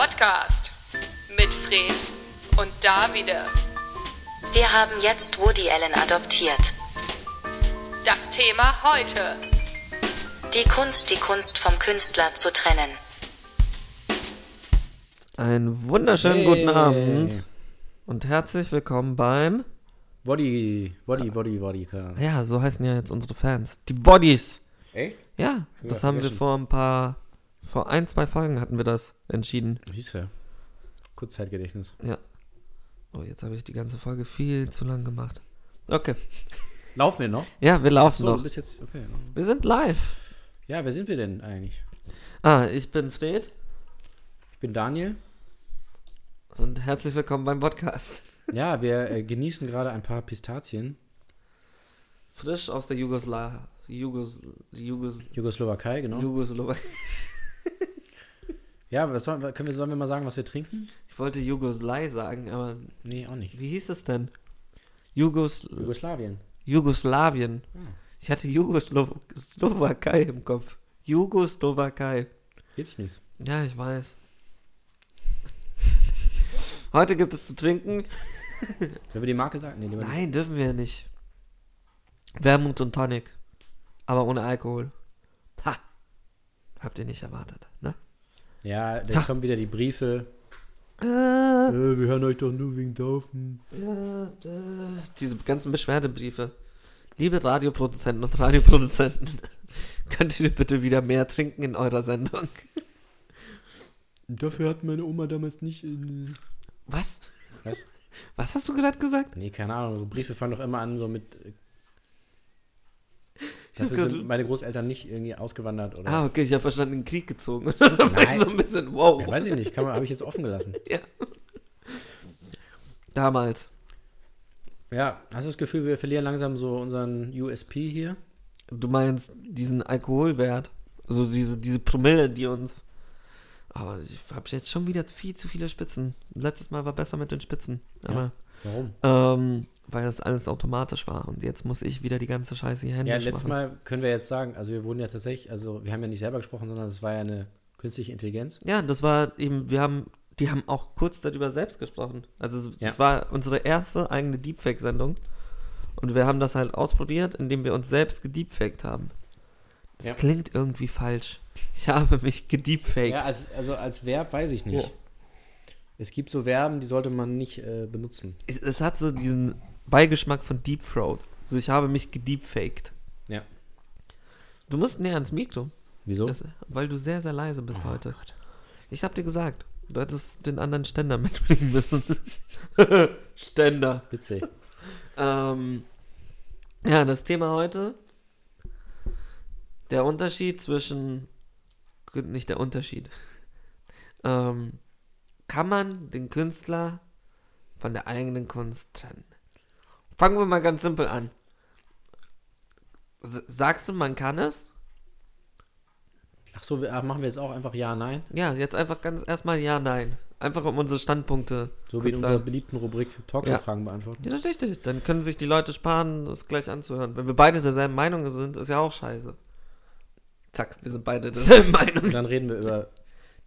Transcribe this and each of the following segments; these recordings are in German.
Podcast mit Fred und Davide. Wir haben jetzt Woody Allen adoptiert. Das Thema heute. Die Kunst, die Kunst vom Künstler zu trennen. Einen wunderschönen Hey. guten Abend und herzlich willkommen beim. Body, Body, Body, Vodka. Ja, so heißen ja jetzt unsere Fans. Die Bodies. Echt? Ja, das haben wir vergessen. vor ein paar. Vor ein, zwei Folgen hatten wir das entschieden. Siehst du. Kurzzeitgedächtnis. Ja. Oh, jetzt habe ich die ganze Folge viel zu lang gemacht. Okay. Laufen wir noch? Ja, wir laufen So, noch. bist jetzt, okay. Wir sind live. Ja, wer sind wir denn eigentlich? Ah, ich bin Fred Ich bin Daniel. und herzlich willkommen beim Podcast. Ja, wir äh, genießen gerade ein paar Pistazien. Frisch aus der Jugosla Jugos Jugos Jugoslowakei, genau. Jugoslowakei. Ja, was sollen, wir- können wir, sollen wir mal sagen, was wir trinken? Ich wollte Jugoslei sagen, aber Nee, auch nicht. wie hieß es denn? Jugos Jugoslawien. Jugoslawien. Hm. Ich hatte Jugoslowakei im Kopf. Jugoslowakei. Gibt's nicht. Ja, ich weiß. Heute gibt es zu trinken. Sollen wir die Marke sagen? Nee, lieber nicht. Nein, dürfen wir nicht. Wermut und Tonic. Aber ohne Alkohol. Ha. Habt ihr nicht erwartet, ne? Ja, jetzt kommen wieder die Briefe. Äh, Äh, wir hören euch doch nur wegen Daufen. äh, äh, diese ganzen Beschwerdebriefe. Liebe Radioproduzenten und Radioproduzenten, könnt ihr bitte wieder mehr trinken in eurer Sendung? Dafür hat meine Oma damals nicht in. Was? Was? Was hast du gerade gesagt? Nee, keine Ahnung. So Briefe fangen doch immer an, so mit. Dafür sind meine Großeltern nicht irgendwie ausgewandert oder. Ah, okay, ich habe verstanden, in den Krieg gezogen. Das Nein. so ein bisschen, wow. Ja, weiß ich nicht, habe ich jetzt offen gelassen. Ja. Damals. Ja, hast du das Gefühl, wir verlieren langsam so unseren USP hier? Du meinst diesen Alkoholwert, so diese, diese Promille, die uns. Aber ich habe jetzt schon wieder viel zu viele Spitzen. Letztes Mal war besser mit den Spitzen. Aber, Warum? ähm, weil das alles automatisch war. Und jetzt muss ich wieder die ganze Scheiße hier Ja, händisch letztes machen. Mal können wir jetzt sagen, also wir wurden ja tatsächlich, also wir haben ja nicht selber gesprochen, sondern das war ja eine künstliche Intelligenz. Ja, das war eben, wir haben, die haben auch kurz darüber selbst gesprochen. Also das Ja. war unsere erste eigene Deepfake-Sendung. Und wir haben das halt ausprobiert, indem wir uns selbst gedeepfaked haben. Das Ja. klingt irgendwie falsch. Ich habe mich gedeepfaked. Ja, als, also als Verb weiß ich nicht. Ja. Es gibt so Verben, die sollte man nicht äh, benutzen. es, es hat so diesen Beigeschmack von Deep Throat. So, ich habe mich gedeepfaked. Ja. Du musst näher ans Mikro, Wieso? das, weil du sehr, sehr leise bist Oh heute. Ich hab dir gesagt, du hättest den anderen Ständer mitbringen müssen. Ständer. Witzig. Ähm, ja, das Thema heute. Der Unterschied zwischen. Nicht der Unterschied. Ähm, kann man den Künstler von der eigenen Kunst trennen? Fangen wir mal ganz simpel an. S sagst du, man kann es? Ach so, wir, ach, machen wir jetzt auch einfach Ja, Nein? Ja, jetzt einfach ganz erstmal ja, nein. Einfach um unsere Standpunkte. So wie in unserer beliebten Rubrik Talkshow-Fragen beantworten. Ja, das ist richtig. Dann können sich die Leute sparen, das gleich anzuhören. Wenn wir beide derselben Meinung sind, ist ja auch scheiße. Zack, wir sind beide derselben Meinung. Und dann reden wir über,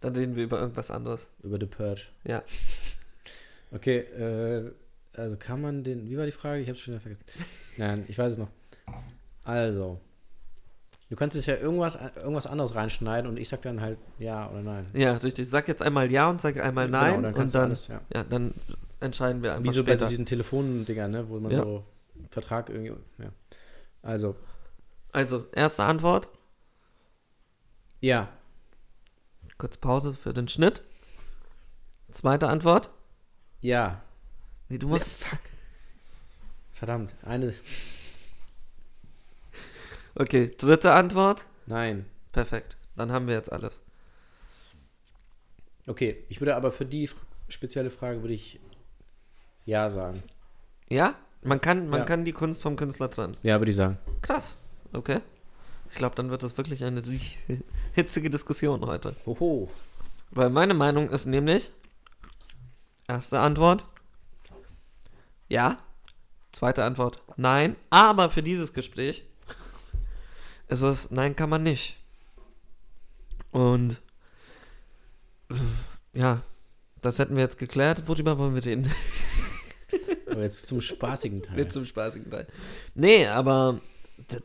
Dann reden wir über irgendwas anderes. über The Purge. Ja. Okay, äh, also kann man den, wie war die Frage? Ich hab's schon wieder vergessen. Nein, ich weiß es noch. Also, du kannst jetzt ja irgendwas, irgendwas anderes reinschneiden und ich sag dann halt ja oder nein. Ja, richtig. Sag jetzt einmal ja und sag einmal Genau, nein dann und dann, alles, ja. ja, dann entscheiden wir einfach Wie so bei so diesen Telefondingern, ne, wo man Ja. so Vertrag irgendwie, ja. Also, also, erste Antwort. ja, Kurz Pause für den Schnitt. Zweite Antwort. ja, Nee, du musst. verdammt, eine, Okay, dritte Antwort. nein. Perfekt. Dann haben wir jetzt alles. Okay, ich würde aber für die spezielle Frage würde ich ja sagen. Ja? Man kann, man Ja. kann die Kunst vom Künstler trennen. Ja, würde ich sagen. Krass. Okay. Ich glaube, dann wird das wirklich eine hitzige Diskussion heute. Hoho. Weil meine Meinung ist nämlich, erste Antwort, ja. Zweite Antwort, nein. Aber für dieses Gespräch ist es, nein, kann man nicht. Und ja, das hätten wir jetzt geklärt. Worüber wollen wir reden? Aber jetzt zum spaßigen Teil. Jetzt zum spaßigen Teil. Nee, aber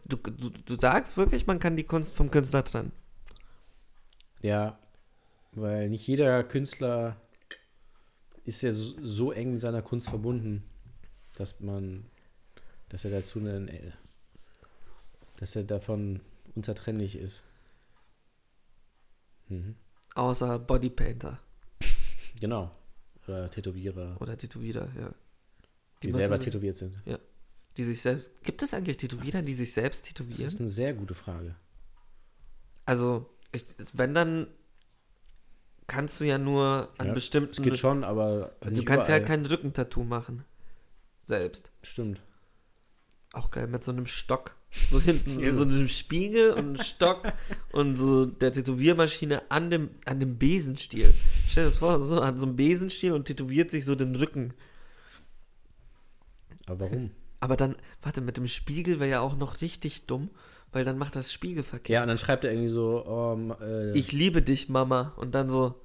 du, du, du sagst wirklich, man kann die Kunst vom Künstler trennen. Ja, weil nicht jeder Künstler ist ja so, so eng mit seiner Kunst verbunden, dass man, dass er dazu einen, dass er davon unzertrennlich ist. Mhm. Außer Bodypainter Genau. Oder Tätowierer, oder Tätowierer, ja. die, müssen selber tätowiert sind. Die sich selbst. Gibt es eigentlich Tätowierer, die sich selbst Das tätowieren? ist eine sehr gute Frage. Also, ich, wenn dann kannst du ja nur an Ja, bestimmten. Es geht schon, aber du kannst ja überall. kein Rückentattoo machen. Selbst. Stimmt. Auch geil, mit so einem Stock. So hinten, so einem Spiegel und einem Stock und so der Tätowiermaschine an dem, an dem Besenstiel. Stell dir das vor, so an so einem Besenstiel und tätowiert sich so den Rücken. Aber warum? Aber dann, warte, mit dem Spiegel wäre ja auch noch richtig dumm, weil dann macht das Spiegel verkehrt. Ja, und dann schreibt er irgendwie so, oh, äh, Ich liebe dich, Mama. Und dann so,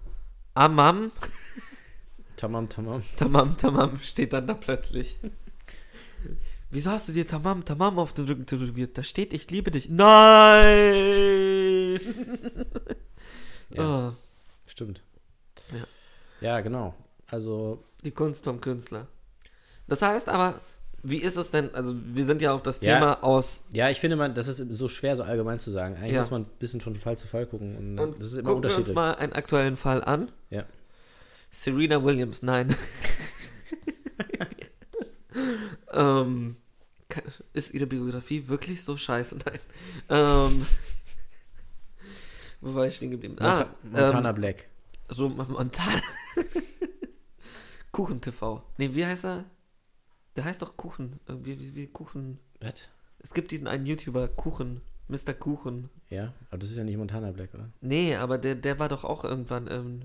Amam, tamam, tamam. Tamam, Tamam, steht dann da plötzlich. Wieso hast du dir Tamam, Tamam auf den Rücken tätowiert? Da steht, ich liebe dich. Nein! Ja. Oh, Stimmt. Ja. Ja, genau. Also, die Kunst vom Künstler. Das heißt aber, wie ist es denn? Also, wir sind ja auf das Ja. Thema aus. ja, ich finde, man, das ist so schwer, so allgemein zu sagen. Eigentlich Ja. muss man ein bisschen von Fall zu Fall gucken. Und, Und das ist immer gucken wir uns unterschiedlich. mal einen aktuellen Fall an. Ja. Serena Williams, nein. ähm, ist ihre Biografie wirklich so scheiße? Nein. Ähm, wo war ich stehen geblieben? Monta ah, Montana ähm, Black. so Montana. Kuchen TV. Nee, wie heißt er? Der heißt doch Kuchen. Irgendwie wie, wie Kuchen. Was? Es gibt diesen einen YouTuber, Kuchen. Mr. Kuchen. Ja, aber das ist ja nicht Montana Black, oder? Nee, aber der, der war doch auch irgendwann. Ähm,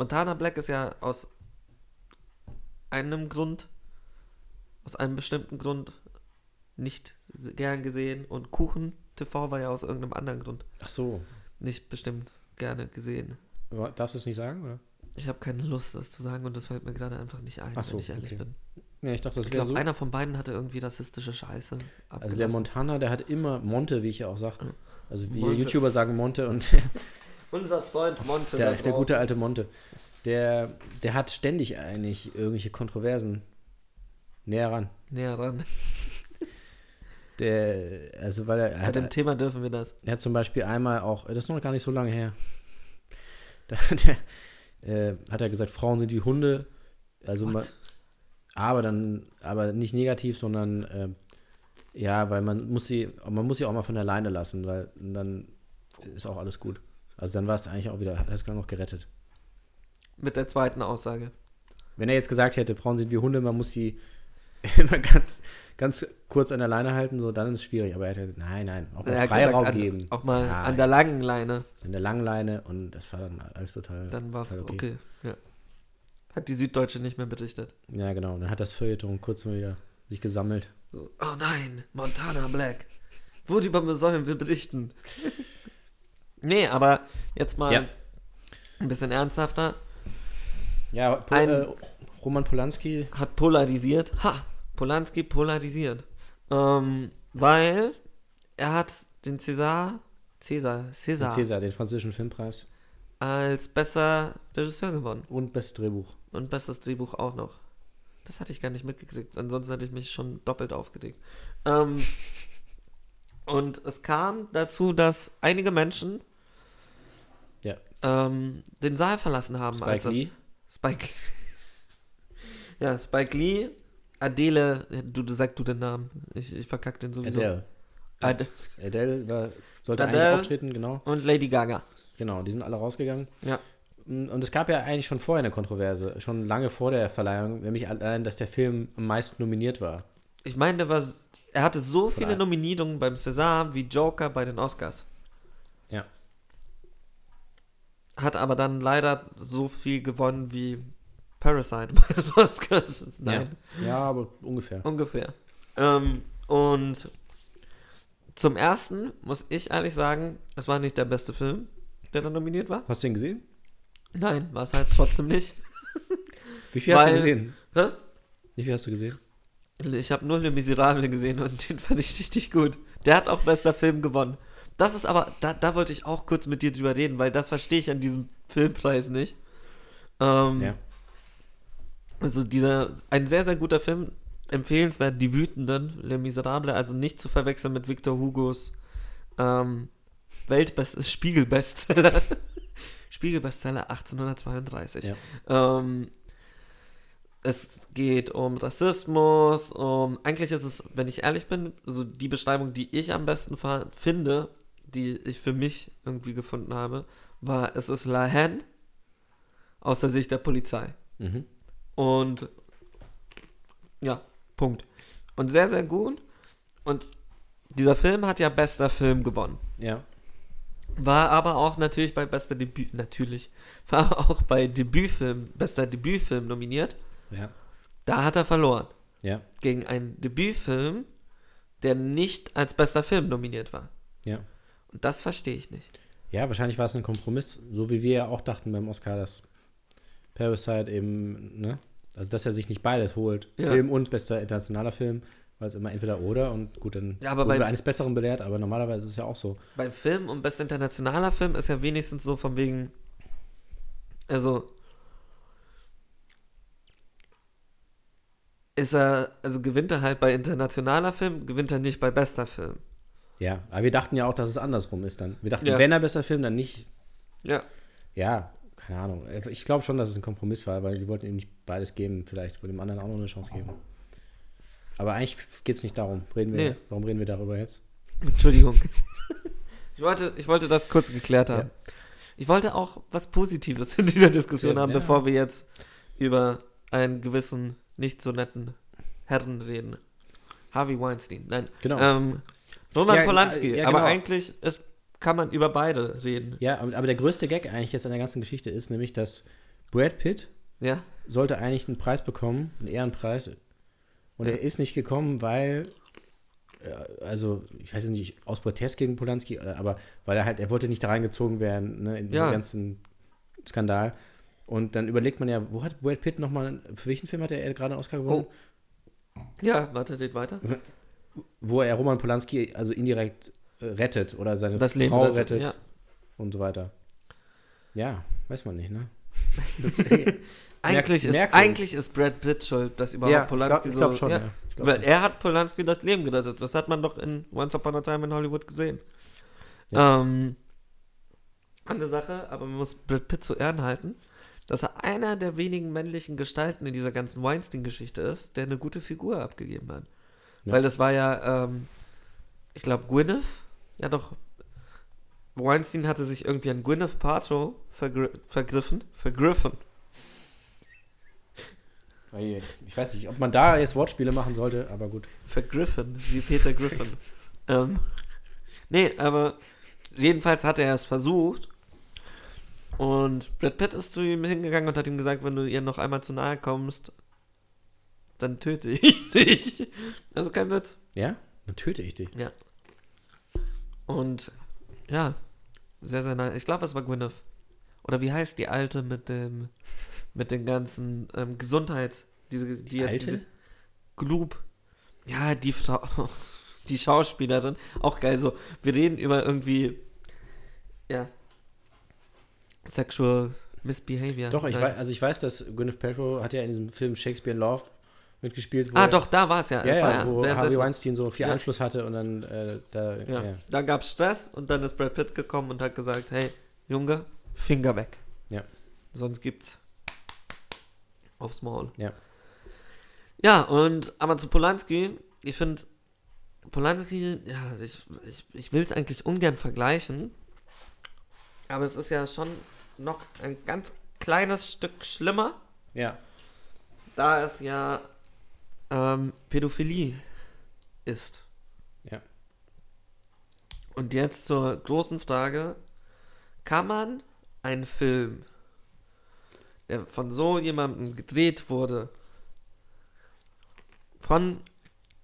Montana Black ist ja aus einem Grund, aus einem bestimmten Grund nicht gern gesehen und Kuchen TV war ja aus irgendeinem anderen Grund Ach so. nicht bestimmt gerne gesehen. Aber Darfst du es nicht sagen, oder? Ich habe keine Lust, das zu sagen und das fällt mir gerade einfach nicht ein, Ach so, wenn ich ehrlich okay. bin. Ja, ich dachte, das Ich glaube, so. einer von beiden hatte irgendwie rassistische Scheiße. Also der abgelassen. Montana, der hat immer Monte, wie ich ja auch sage. Also wie Monte. YouTuber sagen Monte und Unser Freund Monte. der, der gute alte Monte. Der, der hat ständig eigentlich irgendwelche Kontroversen näher ran. Näher ran. Der, also weil er, er Bei hat, dem Thema dürfen wir das. er hat zum Beispiel einmal auch, das ist noch gar nicht so lange her, da der, äh, hat er gesagt, Frauen sind wie Hunde. Also man, aber dann, aber nicht negativ, sondern äh, ja, weil man muss sie, man muss sie auch mal von der Leine lassen, weil dann ist auch alles gut. Also dann war es eigentlich auch wieder, hat es noch gerettet. Mit der zweiten Aussage. Wenn er jetzt gesagt hätte, Frauen sind wie Hunde, man muss sie immer ganz, ganz kurz an der Leine halten, so, dann ist es schwierig. Aber er gesagt, nein, nein, auch mal Freiraum gesagt, an, geben. Auch mal Nein, an der langen Leine. an der langen Leine und das war dann alles total, Dann war total okay. Ja. Hat die Süddeutsche nicht mehr berichtet. Ja, genau. Dann hat das Feuilleton kurz mal wieder sich gesammelt. So, oh nein, Montana Black. Worüber sollen wir berichten? nee, aber jetzt mal Ja. ein bisschen ernsthafter. Ja, po äh, Roman Polanski, Hat polarisiert. Ha! Polanski polarisiert. Ähm, weil er hat den César, César, César, Cäsar, den französischen Filmpreis als bester Regisseur gewonnen. und bestes Drehbuch. Und bestes Drehbuch auch noch. Das hatte ich gar nicht mitgekriegt. Ansonsten hätte ich mich schon doppelt aufgeregt. Ähm, und es kam dazu, dass einige Menschen. Ähm, den Saal verlassen haben. Spike als das- Lee. Spike. ja, Spike Lee, Adele, du, du sag du den Namen. Ich, ich verkack den sowieso. Adele. Ad Adele war, sollte Adele. eigentlich auftreten, genau. und Lady Gaga. Genau, die sind alle rausgegangen. Ja. Und es gab ja eigentlich schon vorher eine Kontroverse, schon lange vor der Verleihung, nämlich allein, dass der Film am meisten nominiert war. Ich meine, der war, er hatte so viele Nominierungen beim César wie Joker bei den Oscars. Ja. Hat aber dann leider so viel gewonnen wie Parasite bei den Oscars. Nein, Ja, ja aber ungefähr. ungefähr. Ähm, und zum ersten muss ich ehrlich sagen, es war nicht der beste Film, der da nominiert war. Hast du ihn gesehen? Nein, war es halt trotzdem nicht. Wie viel hast Weil- du gesehen? Hä? Wie viel hast du gesehen? Ich habe nur Le Miserable gesehen und den fand ich richtig gut. Der hat auch bester Film gewonnen. Das ist aber, da, da wollte ich auch kurz mit dir drüber reden, weil das verstehe ich an diesem Filmpreis nicht. Ähm, Ja. Also dieser, ein sehr, sehr guter Film, empfehlenswert, Die Wütenden, Le Miserable, also nicht zu verwechseln mit Victor Hugos ähm, Weltbest Spiegelbestseller. Spiegelbestseller 1832. Ja. Ähm, es geht um Rassismus, um, eigentlich ist es, wenn ich ehrlich bin, so die Beschreibung, die ich am besten finde, die ich für mich irgendwie gefunden habe, war, es ist La Haine aus der Sicht der Polizei. Mhm. Und ja, Punkt. Und sehr, sehr gut. Und dieser Film hat ja bester Film gewonnen. Ja. War aber auch natürlich bei bester Debüt, natürlich, war auch bei Debütfilm, bester Debütfilm nominiert. Ja. Da hat er verloren. Ja. Gegen einen Debütfilm, der nicht als bester Film nominiert war. Ja. Und das verstehe ich nicht. Ja, wahrscheinlich war es ein Kompromiss, so wie wir ja auch dachten beim Oscar, dass Parasite eben, ne? Also, dass er sich nicht beides holt. Ja. Film und bester internationaler Film, weil es immer entweder oder und gut, dann Ja, aber bei- eines Besseren belehrt, aber normalerweise ist es ja auch so. Bei Film und bester internationaler Film ist ja wenigstens so von wegen, also ist er, also gewinnt er halt bei internationaler Film, gewinnt er nicht bei bester Film. Ja, aber wir dachten ja auch, dass es andersrum ist dann. Wir dachten, Ja. wenn er bester Film, dann nicht. Ja. Ja, keine Ahnung. Ich glaube schon, dass es ein Kompromiss war, weil sie wollten ihm nicht beides geben. Vielleicht wollten dem anderen auch noch eine Chance geben. Aber eigentlich geht es nicht darum. Reden wir, Nee. Warum reden wir darüber jetzt? Entschuldigung. ich, wollte, ich wollte das kurz geklärt haben. Ja. Ich wollte auch was Positives in dieser Diskussion Ja, haben, bevor wir jetzt über einen gewissen, nicht so netten Herren reden. Harvey Weinstein. Nein. Genau. Ähm, Roman Ja, Polanski. ja, Aber genau. eigentlich ist, kann man über beide reden. Ja, aber aber der größte Gag eigentlich jetzt an der ganzen Geschichte ist nämlich, dass Brad Pitt Ja? sollte eigentlich einen Preis bekommen, einen Ehrenpreis. Und Ja. er ist nicht gekommen, weil, äh, also ich weiß nicht, aus Protest gegen Polanski, äh, aber weil er halt, er wollte nicht da reingezogen werden, ne, in Ja. ganzen Skandal. Und dann überlegt man ja, wo hat Brad Pitt nochmal, für welchen Film hat er gerade einen Oscar gewonnen? Ja, warte, geht weiter. Wo er Roman Polanski also indirekt äh, rettet oder seine Das Leben Frau rettet, rettet Ja. und so weiter. Ja, weiß man nicht, ne? Das, Eigentlich, ist, eigentlich ist Brad Pitt schuld, dass überhaupt ja, Polanski glaub, so. glaube schon, ja. ja. Glaub Weil er hat Polanski das Leben gerettet. Das hat man doch in Once Upon a Time in Hollywood gesehen. Ähm, andere Sache, aber man muss Brad Pitt zu Ehren halten, dass er einer der wenigen männlichen Gestalten in dieser ganzen Weinstein-Geschichte ist, der eine gute Figur abgegeben hat. Ja. Weil das war ja, ähm, ich glaube, Gwyneth, ja doch, Weinstein hatte sich irgendwie an Gwyneth Paltrow vergr vergriffen, vergriffen. Ich weiß nicht, ob man da jetzt Wortspiele machen sollte, aber gut. Vergriffen, wie Peter Griffin. ähm, nee, aber jedenfalls hat er es versucht. Und Brad Pitt ist zu ihm hingegangen und hat ihm gesagt, wenn du ihr noch einmal zu nahe kommst, dann töte ich dich. Also kein Witz. Ja? Dann töte ich dich. Ja. Und ja, sehr, sehr nice. Ich glaube, es war Gwyneth. Oder wie heißt die alte mit dem, mit den ganzen ähm, Gesundheits, diese, die, jetzt Alte? diese Glub. Ja, die Frau, die Schauspielerin. Auch geil, so, wir reden über irgendwie, ja, Sexual Misbehavior. Doch, ich Nein. weiß, also ich weiß, dass Gwyneth Paltrow hat ja in diesem Film Shakespeare in Love mitgespielt. wo Ah, doch, da war es ja. Ja, war ja, wo Harvey währenddessen. Weinstein so viel Ja. Einfluss hatte und dann äh, da, Ja. ja. Da gab es Stress und dann ist Brad Pitt gekommen und hat gesagt, hey, Junge, Finger weg. Ja. Sonst gibt's aufs Maul. Ja. Ja, und aber zu Polanski, ich finde, Polanski, ja, ich, ich, ich will es eigentlich ungern vergleichen, aber es ist ja schon noch ein ganz kleines Stück schlimmer, ja. da es ja ähm, Pädophilie ist. Ja. Und jetzt zur großen Frage: Kann man einen Film, der von so jemandem gedreht wurde, von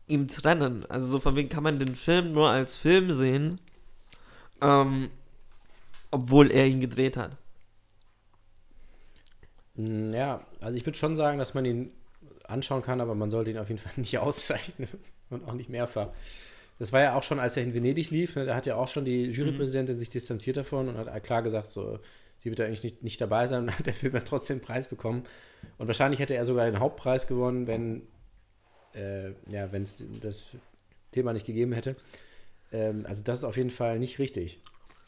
ihm trennen? Also, so von wegen kann man den Film nur als Film sehen, ähm, obwohl er ihn gedreht hat. Mm, Ja, also ich würde schon sagen, dass man ihn anschauen kann, aber man sollte ihn auf jeden Fall nicht auszeichnen und auch nicht mehrfach. Das war ja auch schon, als er in Venedig lief, ne, da hat ja auch schon die Jurypräsidentin sich distanziert davon und hat klar gesagt, so, sie wird da eigentlich nicht, nicht dabei sein und hat der Film dann trotzdem einen Preis bekommen. Und wahrscheinlich hätte er sogar den Hauptpreis gewonnen, wenn äh, ja, wenn es das Thema nicht gegeben hätte. Ähm, also das ist auf jeden Fall nicht richtig.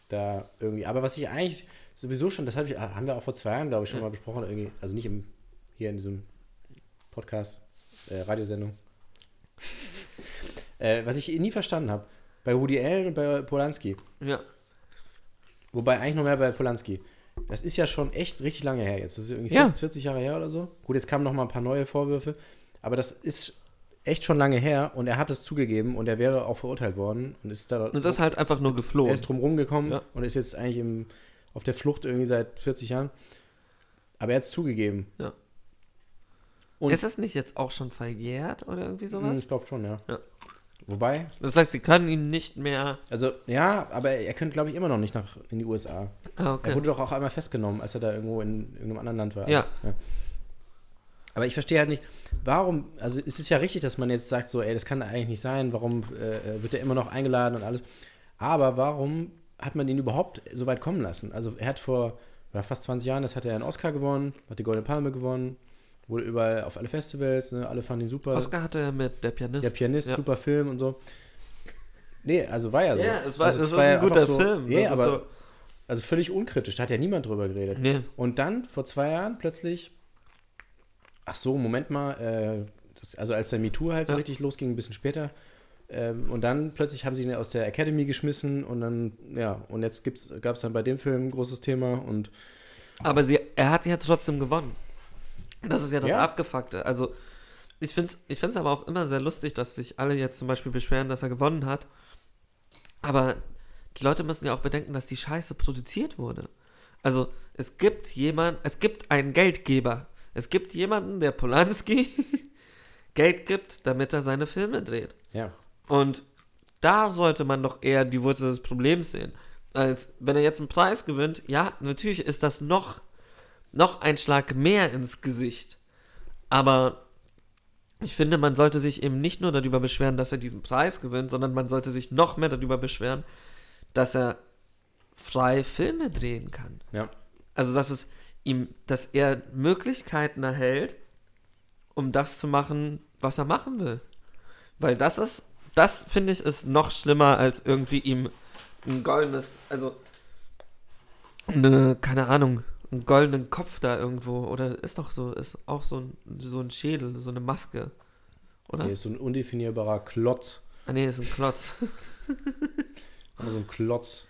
Da irgendwie. Aber was ich eigentlich sowieso schon, das hab ich, haben wir auch vor zwei Jahren, glaube ich, schon mal besprochen, irgendwie, also nicht im, hier in diesem Podcast, äh, Radiosendung. äh, was ich nie verstanden habe, bei Woody Allen und bei Polanski, Ja. wobei eigentlich noch mehr bei Polanski. Das ist ja schon echt richtig lange her jetzt. Das ist irgendwie Ja. 40 Jahre her oder so. Gut, jetzt kamen noch mal ein paar neue Vorwürfe, aber das ist echt schon lange her und er hat es zugegeben und er wäre auch verurteilt worden und ist da Und das ist halt einfach nur er geflohen. ist drum rumgekommen Ja. und ist jetzt eigentlich im, auf der Flucht irgendwie seit 40 Jahren. Aber er hat es zugegeben. Ja. Und- ist das nicht jetzt auch schon verjährt oder irgendwie Hm, sowas? Ich glaube schon, ja. Ja. Wobei, Das heißt, sie können ihn nicht mehr. also ja, aber er könnte, glaube ich, immer noch nicht nach in die USA. Ah, Er okay. wurde doch auch einmal festgenommen, als er da irgendwo in irgendeinem anderen Land war. Ja. Aber ich verstehe halt nicht, warum, also es ist ja richtig, dass man jetzt sagt, so, ey, das kann eigentlich nicht sein, warum äh, wird er immer noch eingeladen und alles. Aber warum hat man ihn überhaupt so weit kommen lassen? Also er hat vor ja, fast 20 Jahren, das hat er einen Oscar gewonnen, hat die Goldene Palme gewonnen, wurde überall auf alle Festivals, ne, alle fanden ihn super. Oscar hatte er mit der Pianist. Der Pianist, Ja. super Film und so. Nee, also war ja so. Ja, es war, also ist war ja ein guter so, Film. Ist aber so, also völlig unkritisch, da hat ja niemand drüber geredet. nee. Und dann, vor zwei Jahren, plötzlich, ach so, Moment mal, äh, das, also als der MeToo halt so Ja. richtig losging, ein bisschen später, ähm, und dann plötzlich haben sie ihn aus der Academy geschmissen und dann, ja, und jetzt gab es dann bei dem Film ein großes Thema und Aber sie, er hat ja trotzdem gewonnen. Das ist ja das Ja. Abgefuckte. Also, ich finde es ich find's aber auch immer sehr lustig, dass sich alle jetzt zum Beispiel beschweren, dass er gewonnen hat. Aber die Leute müssen ja auch bedenken, dass die Scheiße produziert wurde. Also, es gibt jemand, es gibt einen Geldgeber. Es gibt jemanden, der Polanski Geld gibt, damit er seine Filme dreht. ja. Und da sollte man doch eher die Wurzel des Problems sehen. Als wenn er jetzt einen Preis gewinnt, ja, natürlich ist das noch, noch ein Schlag mehr ins Gesicht. Aber ich finde, man sollte sich eben nicht nur darüber beschweren, dass er diesen Preis gewinnt, sondern man sollte sich noch mehr darüber beschweren, dass er frei Filme drehen kann. Ja. Also, dass es ihm, dass er Möglichkeiten erhält, um das zu machen, was er machen will. Weil das ist, das finde ich, ist noch schlimmer, als irgendwie ihm ein goldenes, also, eine, keine Ahnung, einen goldenen Kopf da irgendwo, oder ist doch so, ist auch so ein, so ein Schädel, so eine Maske. Oder? Hier ist so ein undefinierbarer Klotz. Ah, nee, ist ein Klotz. Immer so ein Klotz.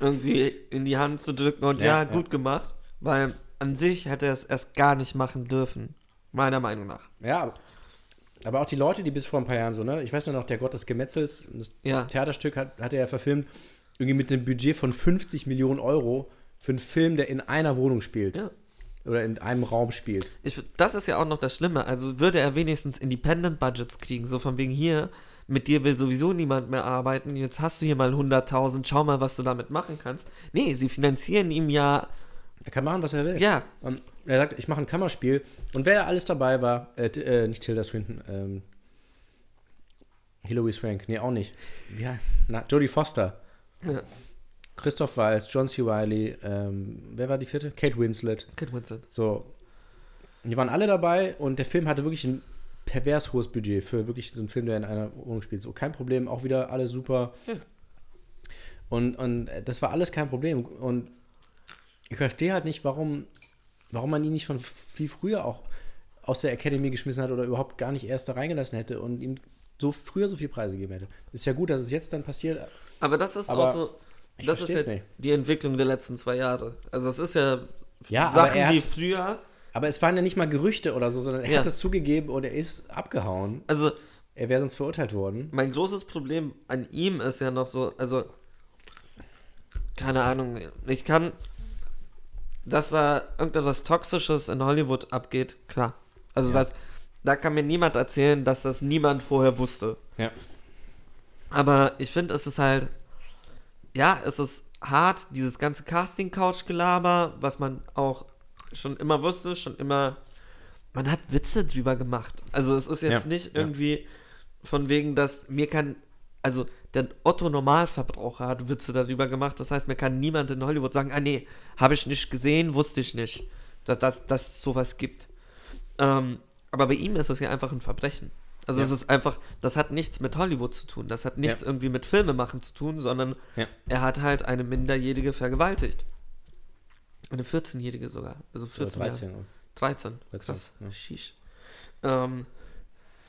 irgendwie in die Hand zu drücken und Ja, ja, ja. gut gemacht, weil an sich hätte er es erst gar nicht machen dürfen. Meiner Meinung nach. Ja, aber- aber auch die Leute, die bis vor ein paar Jahren so, ne? Ich weiß nur noch, der Gott des Gemetzels, das Ja. Theaterstück hat, hat er ja verfilmt, irgendwie mit einem Budget von 50 Millionen Euro für einen Film, der in einer Wohnung spielt. Ja. Oder in einem Raum spielt. Ich, das ist ja auch noch das Schlimme. Also würde er wenigstens Independent Budgets kriegen, so von wegen hier, mit dir will sowieso niemand mehr arbeiten, jetzt hast du hier mal 100.000, schau mal, was du damit machen kannst. Nee, sie finanzieren ihm ja, Er kann machen, was er will. ja, Und er sagt, ich mache ein Kammerspiel. Und wer alles dabei war, äh, äh, nicht Tilda Swinton, ähm, Hilary Swank, nee, auch nicht. Ja, na, Jodie Foster, ja. Christoph Waltz, John C. Reilly, ähm, wer war die vierte? Kate Winslet. Kid Winslet. So. Die waren alle dabei und der Film hatte wirklich ein pervers hohes Budget für wirklich so einen Film, der in einer Wohnung spielt. So, kein Problem, auch wieder alles super. Ja. Und, und äh, das war alles kein Problem. Und ich verstehe halt nicht, warum, warum man ihn nicht schon viel früher auch aus der Academy geschmissen hat oder überhaupt gar nicht erst da reingelassen hätte und ihm so früher so viel Preise gegeben hätte. Ist ja gut, dass es jetzt dann passiert. Aber das ist Aber auch so, ich das ist ja nicht. die Entwicklung der letzten zwei Jahre. Also es ist ja, Ja, Sachen, die früher, Aber es waren ja nicht mal Gerüchte oder so, sondern er Ja. hat es zugegeben und er ist abgehauen. also Er wäre sonst verurteilt worden. mein großes Problem an ihm ist ja noch so, also, keine Ahnung, ich kann, dass da irgendetwas Toxisches in Hollywood abgeht, klar. Also das, da kann mir niemand erzählen, dass das niemand vorher wusste. Ja. Aber ich finde, es ist halt, ja, es ist hart, dieses ganze Casting-Couch-Gelaber, was man auch schon immer wusste, schon immer, man hat Witze drüber gemacht. Also es ist jetzt Ja, nicht ja. irgendwie von wegen, dass mir kann, also der Otto Normalverbraucher hat Witze darüber gemacht. Das heißt, mir kann niemand in Hollywood sagen, ah nee, habe ich nicht gesehen, wusste ich nicht, dass, dass, dass es sowas gibt. Ähm, aber bei ihm ist es ja einfach ein Verbrechen. Also Ja. es ist einfach, das hat nichts mit Hollywood zu tun, das hat nichts Ja. irgendwie mit Filmemachen zu tun, sondern Ja. er hat halt eine Minderjährige vergewaltigt. Eine 14-Jährige sogar. Also Oder 14 Jahre. 13. 13. 13, Krass. ja. Sheesh. Ähm,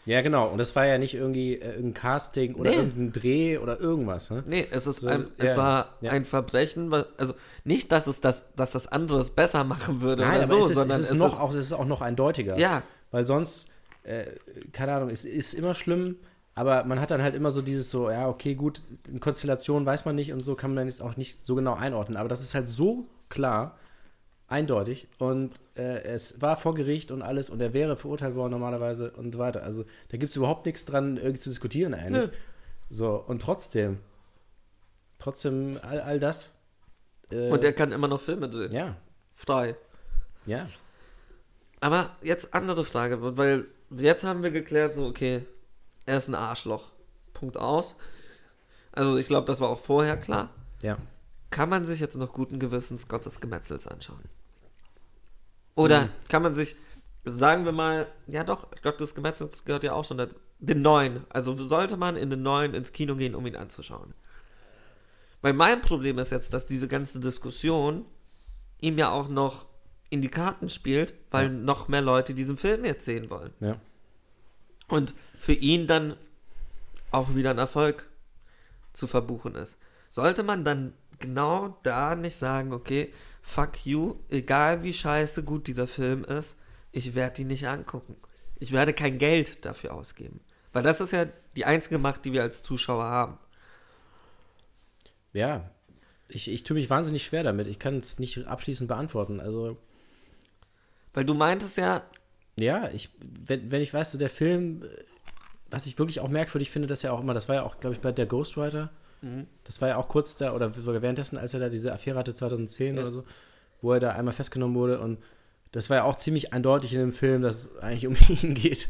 Ja, genau. Und das war ja nicht irgendwie äh, irgendein Casting oder Nee. irgendein Dreh oder irgendwas, ne? nee, es ist So, ein, es ja, war ja. ein Verbrechen, also nicht, dass es das, dass das anderes besser machen würde Nein, oder so, es ist, sondern es ist noch, auch, es ist auch noch eindeutiger. ja, Weil sonst, äh, keine Ahnung, es ist immer schlimm, aber man hat dann halt immer so dieses so, ja, okay, gut, in Konstellationen weiß man nicht und so kann man jetzt auch nicht so genau einordnen. Aber das ist halt so klar, eindeutig und äh, es war vor Gericht und alles und er wäre verurteilt worden normalerweise und so weiter. Also da gibt es überhaupt nichts dran, irgendwie zu diskutieren eigentlich. Nö. So, und trotzdem, trotzdem all, all das. Äh, und er kann immer noch Filme drehen. ja, Frei. ja. Aber jetzt andere Frage, weil jetzt haben wir geklärt, so, okay, er ist ein Arschloch. Punkt aus. Also ich glaube, das war auch vorher klar. Ja. Kann man sich jetzt noch guten Gewissens Gottes Gemetzels anschauen? Oder kann man sich, sagen wir mal, ja doch, Gott des Gemetzels gehört ja auch schon den neuen. Also sollte man in den neuen ins Kino gehen, um ihn anzuschauen. Weil mein Problem ist jetzt, dass diese ganze Diskussion ihm ja auch noch in die Karten spielt, weil noch mehr Leute diesen Film jetzt sehen wollen. Ja. Und für ihn dann auch wieder ein Erfolg zu verbuchen ist. Sollte man dann genau da nicht sagen, okay, fuck you, egal wie scheiße gut dieser Film ist, ich werde ihn nicht angucken. Ich werde kein Geld dafür ausgeben. Weil das ist ja die einzige Macht, die wir als Zuschauer haben. Ja, ich, ich tue mich wahnsinnig schwer damit. Ich kann es nicht abschließend beantworten. Also, Weil du meintest ja, ja, ich, wenn, wenn ich weiß, so der Film, was ich wirklich auch merkwürdig finde, dass er auch immer, das war ja auch, glaube ich, bei der Ghostwriter, das war ja auch kurz da, oder sogar währenddessen, als er da diese Affäre hatte, 2010 Ja. oder so, wo er da einmal festgenommen wurde und das war ja auch ziemlich eindeutig in dem Film, dass es eigentlich um ihn geht.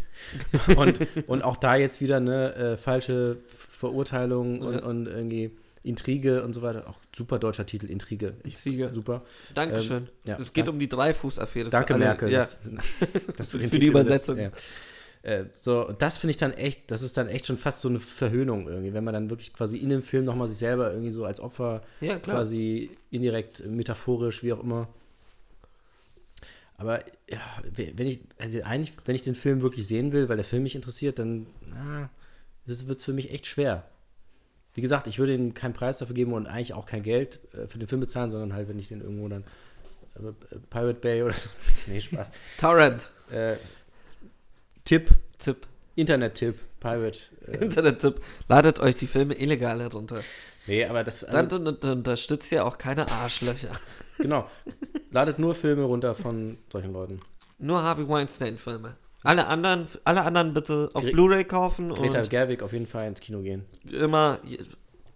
Und, und auch da jetzt wieder eine äh, falsche Verurteilung und, Ja. und irgendwie Intrige und so weiter. Auch super deutscher Titel, Intrige. Ich- Intrige. Super. Dankeschön. Ähm, ja, es geht danke. um die Dreifuß-Affäre. Danke, Merkel, Ja. du den Für die Titel Übersetzung. übersetzt. Ja. Äh, so, und das finde ich dann echt, das ist dann echt schon fast so eine Verhöhnung irgendwie, wenn man dann wirklich quasi in dem Film nochmal sich selber irgendwie so als Opfer Ja, quasi indirekt, metaphorisch, wie auch immer. Aber ja, wenn ich, also eigentlich, wenn ich den Film wirklich sehen will, weil der Film mich interessiert, dann wird es für mich echt schwer. Wie gesagt, ich würde ihm keinen Preis dafür geben und eigentlich auch kein Geld äh, für den Film bezahlen, sondern halt, wenn ich den irgendwo dann äh, Pirate Bay oder so. nee, Spaß. Torrent. Äh, Tipp, Tipp. Internet-Tipp, Pirate. Äh, Internet-Tipp. Ladet euch die Filme illegal herunter. nee, aber das, Dann also, un- unterstützt ihr auch keine Arschlöcher. genau. Ladet nur Filme runter von solchen Leuten. Nur Harvey Weinstein-Filme. Alle anderen, alle anderen bitte auf Gre- Blu-ray kaufen Greta und Gerwig auf jeden Fall ins Kino gehen. immer,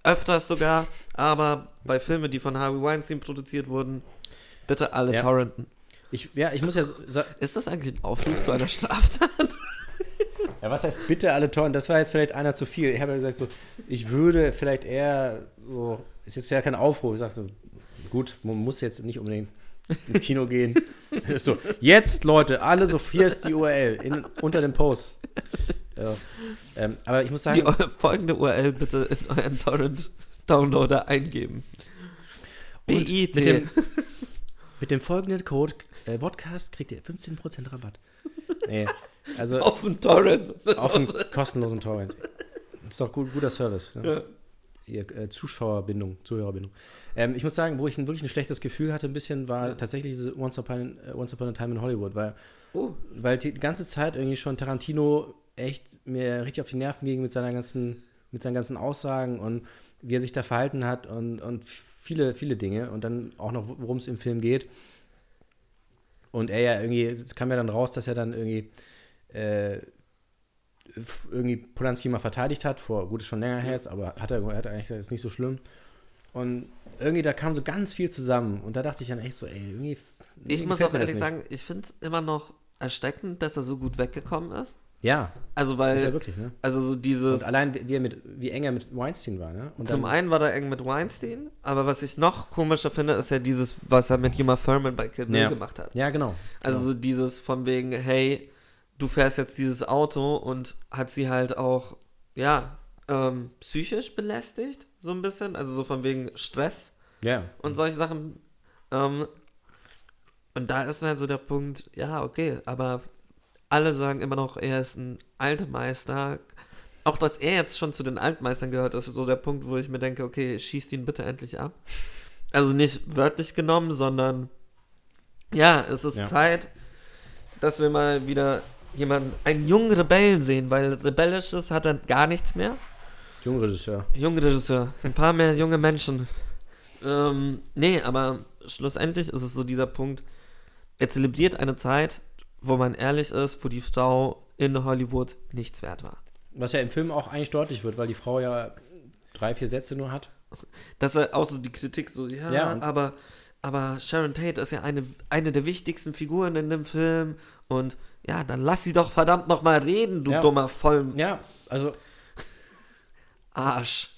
öfters sogar, aber bei Filmen, die von Harvey Weinstein produziert wurden, bitte alle Ja. torrenten. Ich, ja, ich muss ja Ist das eigentlich ein Aufruf zu einer Straftat? Ja, was heißt bitte alle Toren? Das war jetzt vielleicht einer zu viel. Ich habe ja gesagt, so, ich würde vielleicht eher so, ist jetzt ja kein Aufruf. Ich sagte, gut, man muss jetzt nicht unbedingt ins Kino gehen. So, jetzt Leute, alle so, hier ist die URL in, unter dem Post. Ja. Ähm, aber ich muss sagen, Die folgende URL bitte in euren Torrent-Downloader eingeben. Und mit dem, mit dem folgenden Code äh, Vodcast kriegt ihr 15% Rabatt. Nee, also auf den Torrent. Auf einen kostenlosen Torrent. Ist doch gut, guter Service. Ne? Ja. Äh, Zuschauerbindung, Zuhörerbindung. Ähm, ich muss sagen, wo ich ein, wirklich ein schlechtes Gefühl hatte, ein bisschen, war Ja. tatsächlich diese Once Upon, äh, Once Upon a Time in Hollywood, weil, Oh, weil die ganze Zeit irgendwie schon Tarantino echt mir richtig auf die Nerven ging mit seiner ganzen, mit seinen ganzen Aussagen und wie er sich da verhalten hat und, und viele, viele Dinge und dann auch noch, worum es im Film geht. Und er ja irgendwie, es kam ja dann raus, dass er dann irgendwie äh, irgendwie Polanski mal verteidigt hat, vor, gut, ist schon länger her jetzt, aber hat er, er hat eigentlich gesagt, ist nicht so schlimm. Und irgendwie, da kam so ganz viel zusammen. Und da dachte ich dann echt so, ey, irgendwie. Ich irgendwie muss gefällt auch ehrlich sagen, ich finde es immer noch erschreckend, dass er so gut weggekommen ist. Ja, Also weil, ist ja wirklich, ne? also so dieses, Und allein, wie, er mit, wie eng er mit Weinstein war, ne? Und zum dann, einen war er eng mit Weinstein, aber was ich noch komischer finde, ist ja dieses, was er mit Juma Thurman bei Kill Bill Ja. gemacht hat. Ja, genau. Also genau. so dieses von wegen, hey, du fährst jetzt dieses Auto und hat sie halt auch, ja, ähm, psychisch belästigt, so ein bisschen. Also so von wegen Stress Ja. und solche Sachen. Ähm, und da ist halt so der Punkt, ja, okay, aber alle sagen immer noch, er ist ein Altmeister. Auch dass er jetzt schon zu den Altmeistern gehört, ist so der Punkt, wo ich mir denke, okay, schießt ihn bitte endlich ab. Also nicht wörtlich genommen, sondern ja, es ist Ja. Zeit, dass wir mal wieder jemanden, einen jungen Rebellen sehen, weil Rebellisches hat er gar nichts mehr. Jungregisseur. Junge Regisseur, ein paar mehr junge Menschen. Ähm, nee, aber schlussendlich ist es so dieser Punkt, er zelebriert eine Zeit, wo man ehrlich ist, wo die Frau in Hollywood nichts wert war. Was ja im Film auch eigentlich deutlich wird, weil die Frau ja drei, vier Sätze nur hat. Das war auch so die Kritik, so, ja, Ja, aber, aber Sharon Tate ist ja eine, eine der wichtigsten Figuren in dem Film und ja, dann lass sie doch verdammt nochmal reden, du Ja. dummer voll Ja, also, Arsch.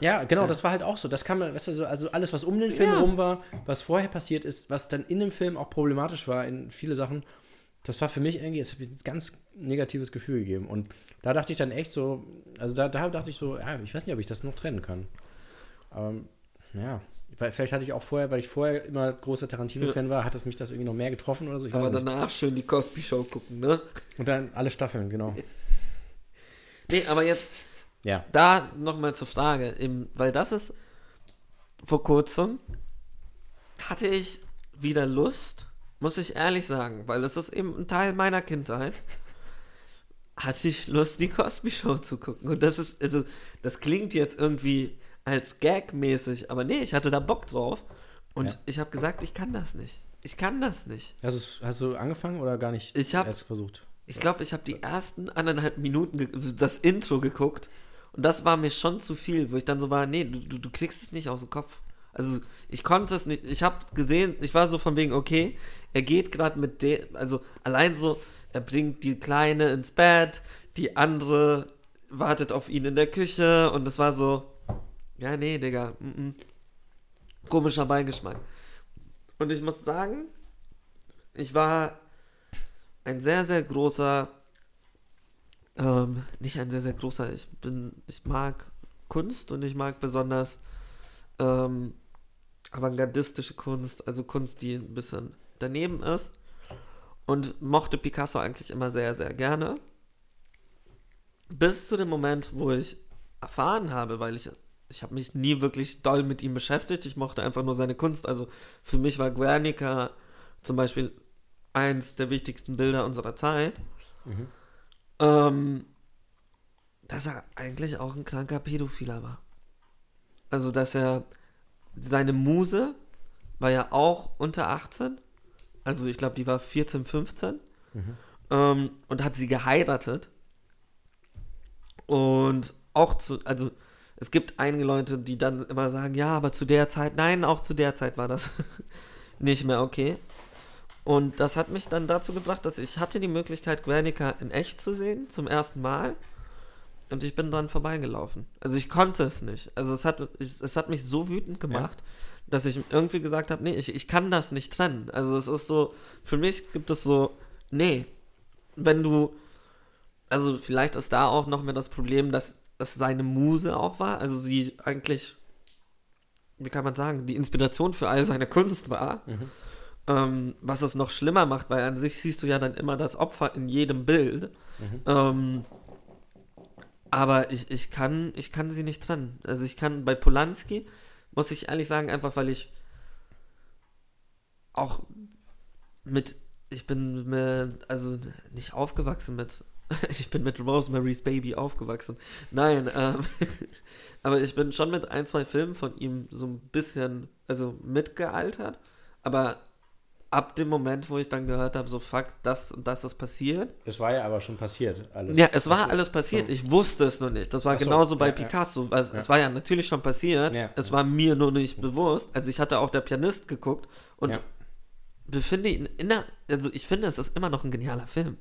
ja, genau, das war halt auch so. Das kann man, weißt du, so, also alles, was um den Film Ja. rum war, was vorher passiert ist, was dann in dem Film auch problematisch war, in viele Sachen, das war für mich irgendwie, es hat mir ein ganz negatives Gefühl gegeben. Und da dachte ich dann echt so, also da, da dachte ich so, ja, ich weiß nicht, ob ich das noch trennen kann. Aber, ja, weil vielleicht hatte ich auch vorher, weil ich vorher immer großer Tarantino-Fan war, hat es mich das irgendwie noch mehr getroffen oder so. Ich Aber nicht. danach schön die Cosby Show gucken, ne? Und dann alle Staffeln, genau. Nee, aber jetzt Ja. da nochmal zur Frage, eben, weil das ist vor kurzem hatte ich wieder Lust, muss ich ehrlich sagen, weil es ist eben ein Teil meiner Kindheit, hatte ich Lust, die Cosby Show zu gucken. Und das ist, also, das klingt jetzt irgendwie als Gag-mäßig, aber nee, ich hatte da Bock drauf. Und Ja. ich habe gesagt, ich kann das nicht. Ich kann das nicht. Hast, du's- hast du angefangen oder gar nicht Ich hab- erst versucht? Ich glaube, ich habe die ersten anderthalb Minuten das Intro geguckt und das war mir schon zu viel, wo ich dann so war, nee, du, du, du kriegst es nicht aus dem Kopf. Also ich konnte es nicht, ich habe gesehen, ich war so von wegen, okay, er geht gerade mit der, also allein so, er bringt die Kleine ins Bett, die andere wartet auf ihn in der Küche und es war so, ja, nee, Digga, mm -mm. komischer Beigeschmack. Und ich muss sagen, ich war ein sehr, sehr großer, ähm, nicht ein sehr, sehr großer, ich bin, ich mag Kunst und ich mag besonders ähm, avantgardistische Kunst, also Kunst, die ein bisschen daneben ist. Und mochte Picasso eigentlich immer sehr, sehr gerne. Bis zu dem Moment, wo ich erfahren habe, weil ich, ich habe mich nie wirklich doll mit ihm beschäftigt, ich mochte einfach nur seine Kunst. Also für mich war Guernica zum Beispiel eins der wichtigsten Bilder unserer Zeit. Ähm, dass er eigentlich auch ein kranker Pädophiler war. Also, dass er seine Muse war ja auch unter 18. Also, ich glaube, die war 14, 15. Ähm, und hat sie geheiratet. Und auch zu, also, es gibt einige Leute, die dann immer sagen, ja, aber zu der Zeit, nein, auch zu der Zeit war das nicht mehr okay. Und das hat mich dann dazu gebracht, dass ich hatte die Möglichkeit, Guernica in echt zu sehen, zum ersten Mal. Und ich bin dran vorbeigelaufen. Also ich konnte es nicht. Also es hat, es hat mich so wütend gemacht, dass ich irgendwie gesagt habe, nee, ich, ich kann das nicht trennen. Also es ist so, für mich gibt es so, nee, wenn du, also vielleicht ist da auch noch mehr das Problem, dass es seine Muse auch war. Also sie eigentlich, wie kann man sagen, die Inspiration für all seine Kunst war. Ähm, was es noch schlimmer macht, weil an sich siehst du ja dann immer das Opfer in jedem Bild. Ähm, aber ich, ich, kann, ich kann sie nicht trennen. Also ich kann bei Polanski, muss ich ehrlich sagen, einfach weil ich auch mit, ich bin mit, also nicht aufgewachsen mit, ich bin mit Rosemary's Baby aufgewachsen. Nein, ähm, aber ich bin schon mit ein, zwei Filmen von ihm so ein bisschen, also mitgealtert, aber ab dem Moment, wo ich dann gehört habe, so fuck, das und das ist passiert. Es war ja aber schon passiert, alles. Ja, es war Also, alles passiert. so. Ich wusste es nur nicht. Das war so, genauso bei ja, ja. Picasso. Also, Es war ja natürlich schon passiert. Ja. Es war mir nur nicht bewusst. Also ich hatte auch der Pianist geguckt und Ja. befinde ihn in der, also ich finde, es ist immer noch ein genialer Film.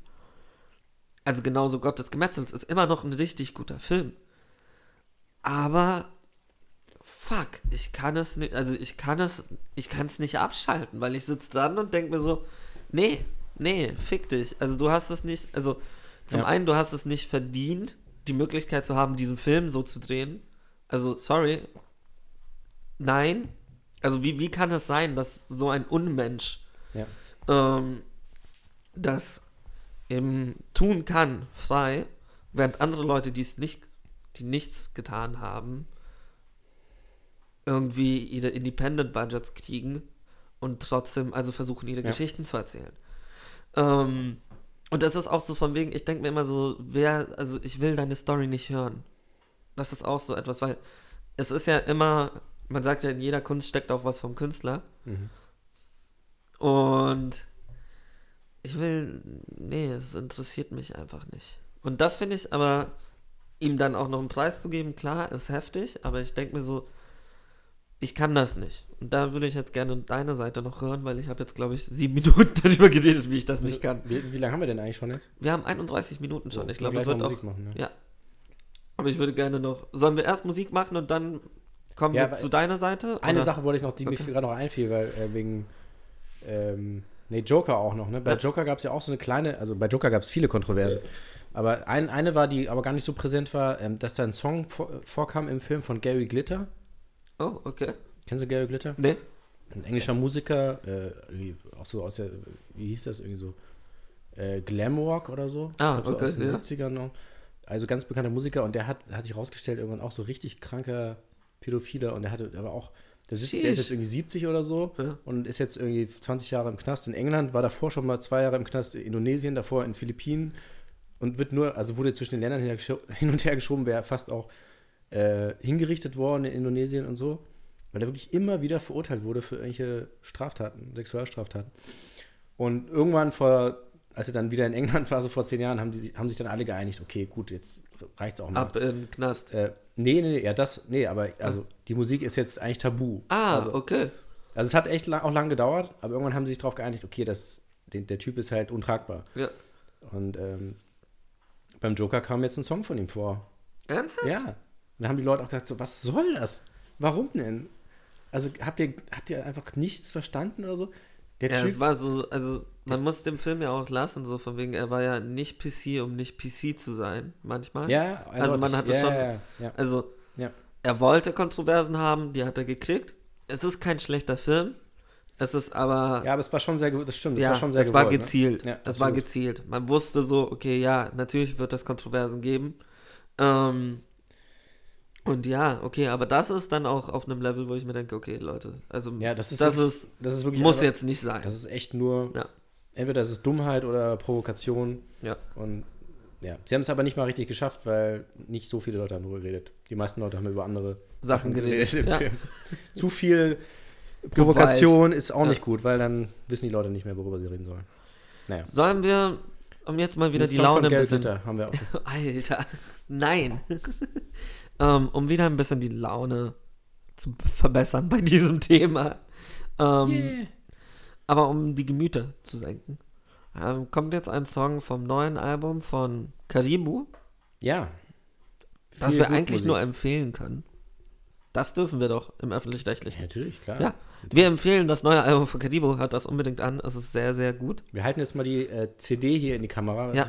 Also genauso Gott des Gemetzels ist immer noch ein richtig guter Film. Aber fuck, ich kann es nicht, also ich kann es, ich kann es nicht abschalten, weil ich sitze dran und denke mir so, nee, nee, fick dich. Also du hast es nicht, also zum Ja. einen, du hast es nicht verdient, die Möglichkeit zu haben, diesen Film so zu drehen. Also, sorry. Nein. Also wie, wie kann es sein, dass so ein Unmensch Ja. ähm, das eben tun kann, frei, während andere Leute, die es nicht, die nichts getan haben, irgendwie ihre Independent Budgets kriegen und trotzdem also versuchen, ihre Ja. Geschichten zu erzählen. Ähm, und das ist auch so von wegen, ich denke mir immer so, wer, also ich will deine Story nicht hören. Das ist auch so etwas, weil es ist ja immer, man sagt ja, in jeder Kunst steckt auch was vom Künstler. Mhm. Und ich will, nee, es interessiert mich einfach nicht. Und das finde ich aber, ihm dann auch noch einen Preis zu geben, klar, ist heftig, aber ich denke mir so, ich kann das nicht. Und da würde ich jetzt gerne deine Seite noch hören, weil ich habe jetzt, glaube ich, sieben Minuten darüber geredet, wie ich das nicht kann. Wie, wie lange haben wir denn eigentlich schon jetzt? Wir haben 31 Minuten schon. So, Ich glaube, es wir wird gleich auch. Musik machen, ne? Ja. Aber ich würde gerne noch. Sollen wir erst Musik machen und dann kommen Ja, wir zu deiner Seite? Eine oder? Sache wollte ich noch, die mir Okay. gerade noch einfiel, weil äh, wegen ähm, nee, Joker auch noch, ne? Bei. Joker gab es ja auch so eine kleine, also bei Joker gab es viele Kontroversen. Aber ein, eine war, die aber gar nicht so präsent war, ähm, dass da ein Song vor, vorkam im Film von Gary Glitter. Oh, okay. Kennst du Gary Glitter? Nee. Ein englischer Musiker, äh, auch so aus der, wie hieß das irgendwie so? Äh, Glamrock oder so. Ah, Ich glaub, so okay, Aus den ja. 70ern noch. Also ganz bekannter Musiker und der hat, hat sich rausgestellt, irgendwann auch so richtig kranker Pädophiler und der hatte aber auch, der, sitzt, der ist jetzt irgendwie 70 oder so Ja. und ist jetzt irgendwie 20 Jahre im Knast in England, war davor schon mal zwei Jahre im Knast in Indonesien, davor in Philippinen und wird nur, also wurde zwischen den Ländern hin hin und her geschoben, wäre fast auch äh, hingerichtet worden in Indonesien und so, weil er wirklich immer wieder verurteilt wurde für irgendwelche Straftaten, Sexualstraftaten. Und irgendwann vor, als er dann wieder in England war, so vor zehn Jahren, haben, die, haben sich dann alle geeinigt, okay, gut, jetzt reicht's auch mal. Ab in den Knast. Äh, nee, nee, nee, ja, das, nee, aber also die Musik ist jetzt eigentlich tabu. Ah, also, okay. also es hat echt lang, auch lang gedauert, aber irgendwann haben sie sich darauf geeinigt, okay, das, der, der Typ ist halt untragbar. Ja. Und ähm, beim Joker kam jetzt ein Song von ihm vor. Ernsthaft? Ja. Und da haben die Leute auch gesagt, so, was soll das? Warum denn? Also habt ihr, habt ihr einfach nichts verstanden oder so? Der Ja, Typ, es war so, also man muss dem Film ja auch lassen, so von wegen, er war ja nicht PC, um nicht PC zu sein, manchmal. ja, also man hat ja, es schon, Ja, ja, also er wollte Kontroversen haben, die hat er gekriegt. Es ist kein schlechter Film, es ist aber, ja, aber es war schon sehr gut, das stimmt, es ja, war schon sehr es war gewollt, ne? gezielt, Ja, es war absolut. gezielt. Man wusste so, okay, ja, natürlich wird es Kontroversen geben. Ähm, und ja, okay, aber das ist dann auch auf einem Level, wo ich mir denke, okay, Leute, also Ja, das ist das wirklich, ist, das ist wirklich muss einfach- jetzt nicht sein. Das ist echt nur, Ja. Entweder das ist Dummheit oder Provokation. Ja. Und ja, sie haben es aber nicht mal richtig geschafft, weil nicht so viele Leute haben darüber geredet. Die meisten Leute haben über andere Sachen geredet, im ja. Film. Zu viel Provokation ist auch nicht gut, weil dann wissen die Leute nicht mehr, worüber sie reden sollen. Naja. Sollen wir, um jetzt mal wieder die Laune ein bisschen. Glitter haben wir auch. Alter, nein. ähm, um wieder ein bisschen die Laune zu verbessern bei diesem Thema. Ähm, Aber um die Gemüter zu senken. Ähm, kommt jetzt ein Song vom neuen Album von Karibu, Ja. das wir eigentlich Musik. nur empfehlen können. Das dürfen wir doch im Ja, Öffentlich-Rechtlichen. natürlich, klar. Ja, wir empfehlen das neue Album von Karibu, hört das unbedingt an, es ist sehr, sehr gut. Wir halten jetzt mal die äh, CD hier in die Kamera. Ja.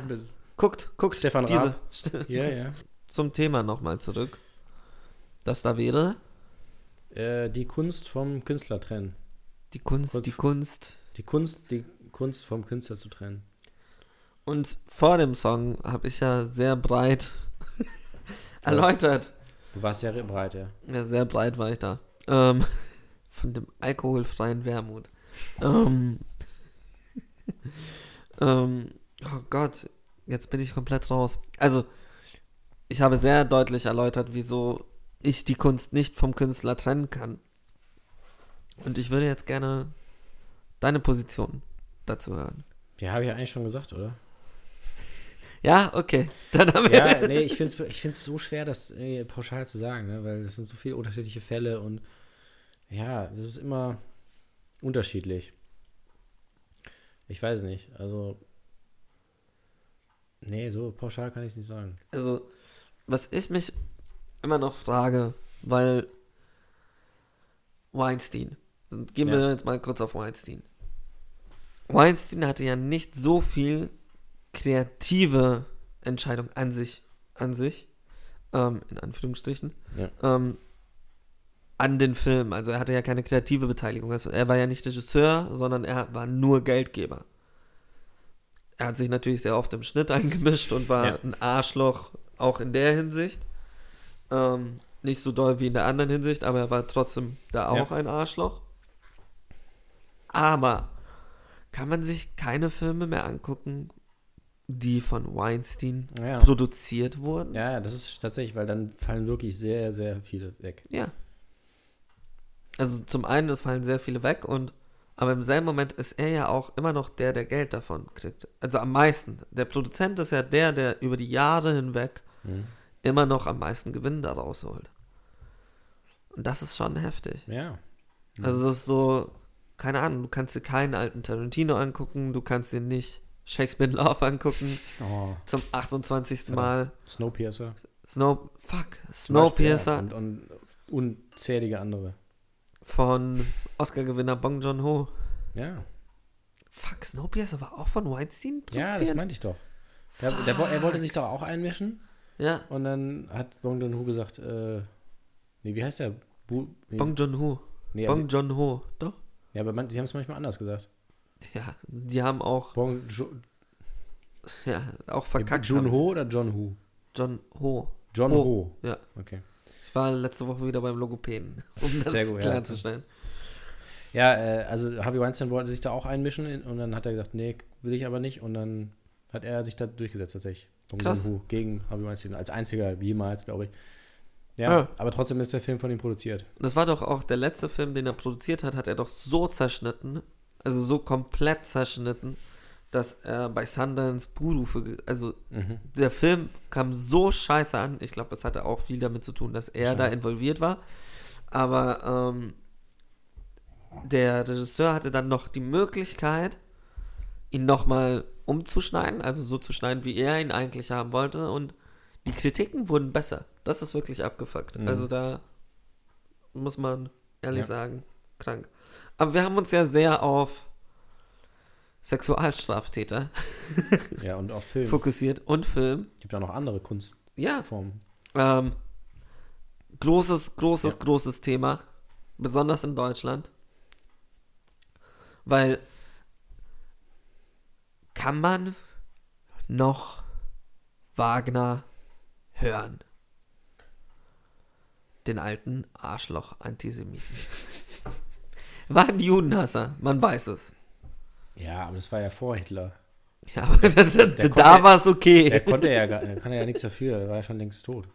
Guckt, guckt, Stefan diese, Raab. Ja, ja. zum Thema nochmal zurück. Das da wäre Äh, die Kunst vom Künstler trennen. Die Kunst, Kurz- die Kunst. Die Kunst, die Kunst vom Künstler zu trennen. Und vor dem Song habe ich ja sehr breit erläutert. Du warst sehr breit, ja. Ja, sehr breit war ich da. Ähm, von dem alkoholfreien Wermut. Ähm, ähm, oh Gott, jetzt bin ich komplett raus. Also, ich habe sehr deutlich erläutert, wieso ich die Kunst nicht vom Künstler trennen kann. Und ich würde jetzt gerne deine Position dazu hören. Die habe ich ja eigentlich schon gesagt, oder? Ja, okay. Dann haben wir. Ja, nee, ich finde es ich find's so schwer, das pauschal zu sagen, ne? weil es sind so viele unterschiedliche Fälle und ja, das ist immer unterschiedlich. Ich weiß nicht, also nee, so pauschal kann ich es nicht sagen. Also, was ich mich immer noch frage, weil Weinstein, gehen wir Ja. jetzt mal kurz auf Weinstein. Weinstein hatte ja nicht so viel kreative Entscheidung an sich, an sich, ähm, in Anführungsstrichen, Ja. ähm, an den Film. Also er hatte ja keine kreative Beteiligung. Also er war ja nicht Regisseur, sondern er war nur Geldgeber. Er hat sich natürlich sehr oft im Schnitt eingemischt und war Ja. ein Arschloch auch in der Hinsicht. Ähm, nicht so doll wie in der anderen Hinsicht, aber er war trotzdem da auch Ja. ein Arschloch. Aber kann man sich keine Filme mehr angucken, die von Weinstein Ja. produziert wurden? Ja, das ist tatsächlich, weil dann fallen wirklich sehr, sehr viele weg. Ja. Also zum einen, es fallen sehr viele weg und aber im selben Moment ist er ja auch immer noch der, der Geld davon kriegt. Also am meisten. Der Produzent ist ja der, der über die Jahre hinweg Mhm. immer noch am meisten Gewinn daraus holt. Und das ist schon heftig. Ja. Also das ist so, keine Ahnung, du kannst dir keinen alten Tarantino angucken, du kannst dir nicht Shakespeare in Love angucken, Oh, zum 28. Ja. Mal. Snowpiercer. Snow, fuck, Snowpiercer Und, und unzählige andere. von Oscar-Gewinner Bong Joon-ho. Ja. Fuck, Snowpiercer war auch von Weinstein Ja, das meinte ich doch. Der, der, er wollte sich doch auch einmischen Ja, und dann hat Bong Joon-ho gesagt, äh, nee, wie heißt der? Bu, nee, Bong Joon-ho. nee, also, Bong Joon-ho, doch? Ja, aber man, sie haben es manchmal anders gesagt. Ja, die haben auch, Bong jo, ja, auch verkackt. Joon-ho oder John Ho? John Ho. John Ho. Ho. Ja, Okay. ich war letzte Woche wieder beim Logopäden, um das Sehr gut, ja. klarzustellen. Ja, äh, also Harvey Weinstein wollte sich da auch einmischen in, und dann hat er gesagt, nee, will ich aber nicht und dann hat er sich da durchgesetzt tatsächlich. Bong Krass. Joon-ho gegen Harvey Weinstein als einziger jemals, glaube ich. Ja, Ja. aber trotzdem ist der Film von ihm produziert. Das war doch auch der letzte Film, den er produziert hat, hat er doch so zerschnitten, also so komplett zerschnitten, dass er bei Sundance Buhrufe, ge- also Mhm. der Film kam so scheiße an. Ich glaube, es hatte auch viel damit zu tun, dass er da involviert war. Aber ähm, der Regisseur hatte dann noch die Möglichkeit, ihn nochmal umzuschneiden, also so zu schneiden, wie er ihn eigentlich haben wollte. Und die Kritiken wurden besser. Das ist wirklich abgefuckt. Mhm. Also da muss man ehrlich Ja. sagen, krank. Aber wir haben uns ja sehr auf Sexualstraftäter Ja, und auf Film. fokussiert und Film. gibt auch noch andere Kunstformen. Ja, ähm, großes, großes, Ja. großes Thema, besonders in Deutschland, weil kann man noch Wagner hören? Den alten Arschloch-Antisemiten. War ein Judenhasser, man weiß es. Ja, aber das war ja vor Hitler. Ja, aber das, das, da war es okay. Der konnte ja gar, der kann ja nichts dafür, der war ja schon längst tot.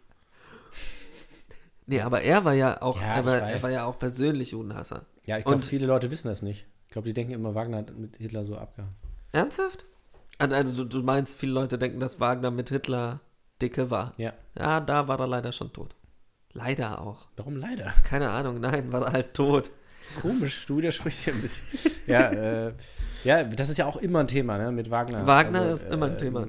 Nee, aber er war ja auch, Ja, er, war, er war ja auch persönlich Judenhasser. Ja, ich glaube, viele Leute wissen das nicht. Ich glaube, die denken immer, Wagner hat mit Hitler so abgehauen. Ernsthaft? Also also du, du meinst, viele Leute denken, dass Wagner mit Hitler dicke war. Ja. Ja, da war er leider schon tot. Leider auch. Warum leider? Keine Ahnung, nein, war er halt tot. Komisch, du widersprichst ja ein bisschen. ja, äh, ja, das ist ja auch immer ein Thema, ne, mit Wagner. Wagner Also, ist immer ein ähm, Thema.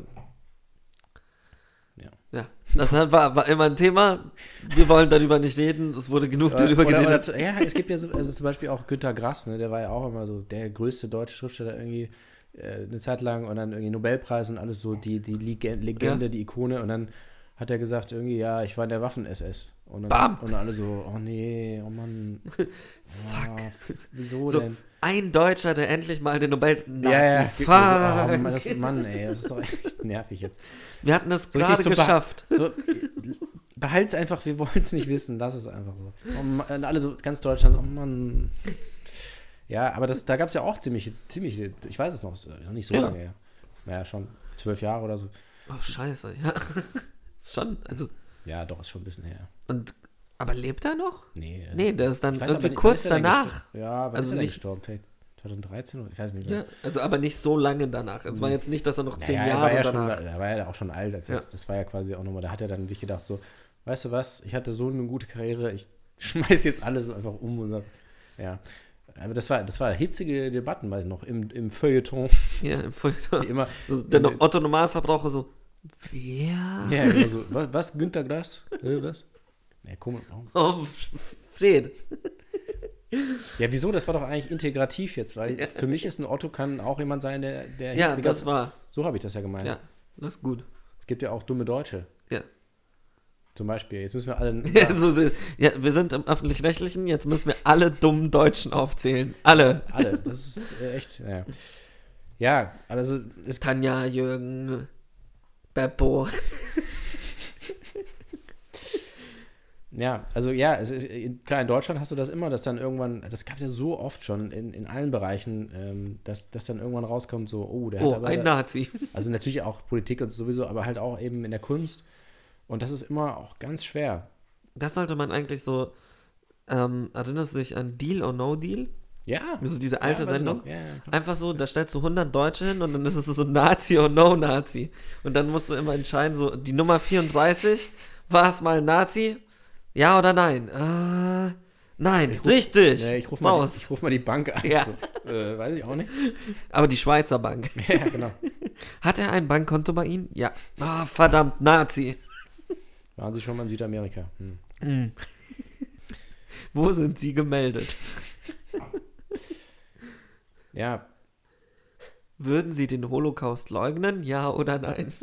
Ja. Ja, das war, war immer ein Thema. Wir wollen darüber nicht reden. Es wurde genug darüber oder, oder, geredet. zu- ja, es gibt ja so, also zum Beispiel auch Günter Grass, ne, der war ja auch immer so der größte deutsche Schriftsteller irgendwie äh, eine Zeit lang und dann irgendwie Nobelpreis und alles so, die, die Leg- Legende, Ja. die Ikone und dann hat er gesagt irgendwie, ja, ich war in der Waffen-SS. Und dann, Bam. und alle so, oh nee, oh Mann. Fuck. wieso So, denn? ein Deutscher, der endlich mal den Nobel... Nazi. Ja, ja, Fuck. so, oh, Mann, das, Mann, ey, das ist doch echt nervig jetzt. Wir hatten das So gerade so geschafft. So, behalt's einfach, wir wollen es nicht wissen, lass es einfach so. Oh und alle so, ganz Deutschland, so, oh Mann. Ja, aber das, da gab es ja auch ziemlich, ziemlich, ich weiß es noch, noch nicht so Ja. lange her. Naja, schon zwölf Jahre oder so. Oh, scheiße, ja. Ist schon, also... Ja, doch, ist schon ein bisschen her. Und, aber lebt er noch? Nee, Nee, der ist dann weiß irgendwie nicht, kurz er danach. Ja, wann Also ist er nicht- gestorben? Vielleicht 2013 oder ich weiß nicht. Ja, also aber nicht so lange danach. Es war jetzt nicht, dass er noch zehn Naja, er Jahre war ja danach. Schon, er war ja auch schon alt. als Das, Ja. das war ja quasi auch nochmal, da hat er dann sich gedacht, so, weißt du was, ich hatte so eine gute Karriere, ich schmeiß jetzt alles einfach um. Und, so. ja. Aber das war, das war hitzige Debatten, weiß ich noch, im, im Feuilleton. Ja, im Feuilleton. Wie immer. So, der No- Otto Normalverbraucher so, wer? Ja, immer so, was, was Günter Grass? Äh, was? Ja, komisch. Oh, Fred. Ja, wieso? Das war doch eigentlich integrativ jetzt, weil für mich ist ein Otto kann auch jemand sein, der. der Ja, das war. So habe ich das ja gemeint. Ja, das ist gut. Es gibt ja auch dumme Deutsche. Ja. Zum Beispiel. Jetzt müssen wir alle. Ja, so, ja, wir sind im Öffentlich-Rechtlichen, jetzt müssen wir alle dummen Deutschen aufzählen. Alle. alle. Das ist äh, echt. Ja, ja also es Tanja, Jürgen, Beppo. Ja, also ja, ist, klar, in Deutschland hast du das immer, dass dann irgendwann, das gab es ja so oft schon in, in allen Bereichen, ähm, dass, dass dann irgendwann rauskommt, so, oh, der Oh, hat aber. ein Nazi. also natürlich auch Politik und sowieso, aber halt auch eben in der Kunst. Und das ist immer auch ganz schwer. Das sollte man eigentlich so, ähm, erinnerst du dich an Deal or No Deal? Ja. Das ist diese alte ja, ich Sendung. Ja. Einfach so, da stellst du 100 Deutsche hin und dann ist es so Nazi or No Nazi. Und dann musst du immer entscheiden, so, die Nummer 34, war es mal Nazi? Ja oder nein? Äh, nein, richtig. Ja, ich rufe mal, die- ich ruf mal die Bank an. Ja. So, äh, weiß ich auch nicht. Aber die Schweizer Bank. ja, genau. Hat er ein Bankkonto bei Ihnen? Ja. Ah, verdammt, Nazi. Waren Sie schon mal in Südamerika? Hm. Wo sind Sie gemeldet? Ja, Würden Sie den Holocaust leugnen? Ja oder nein?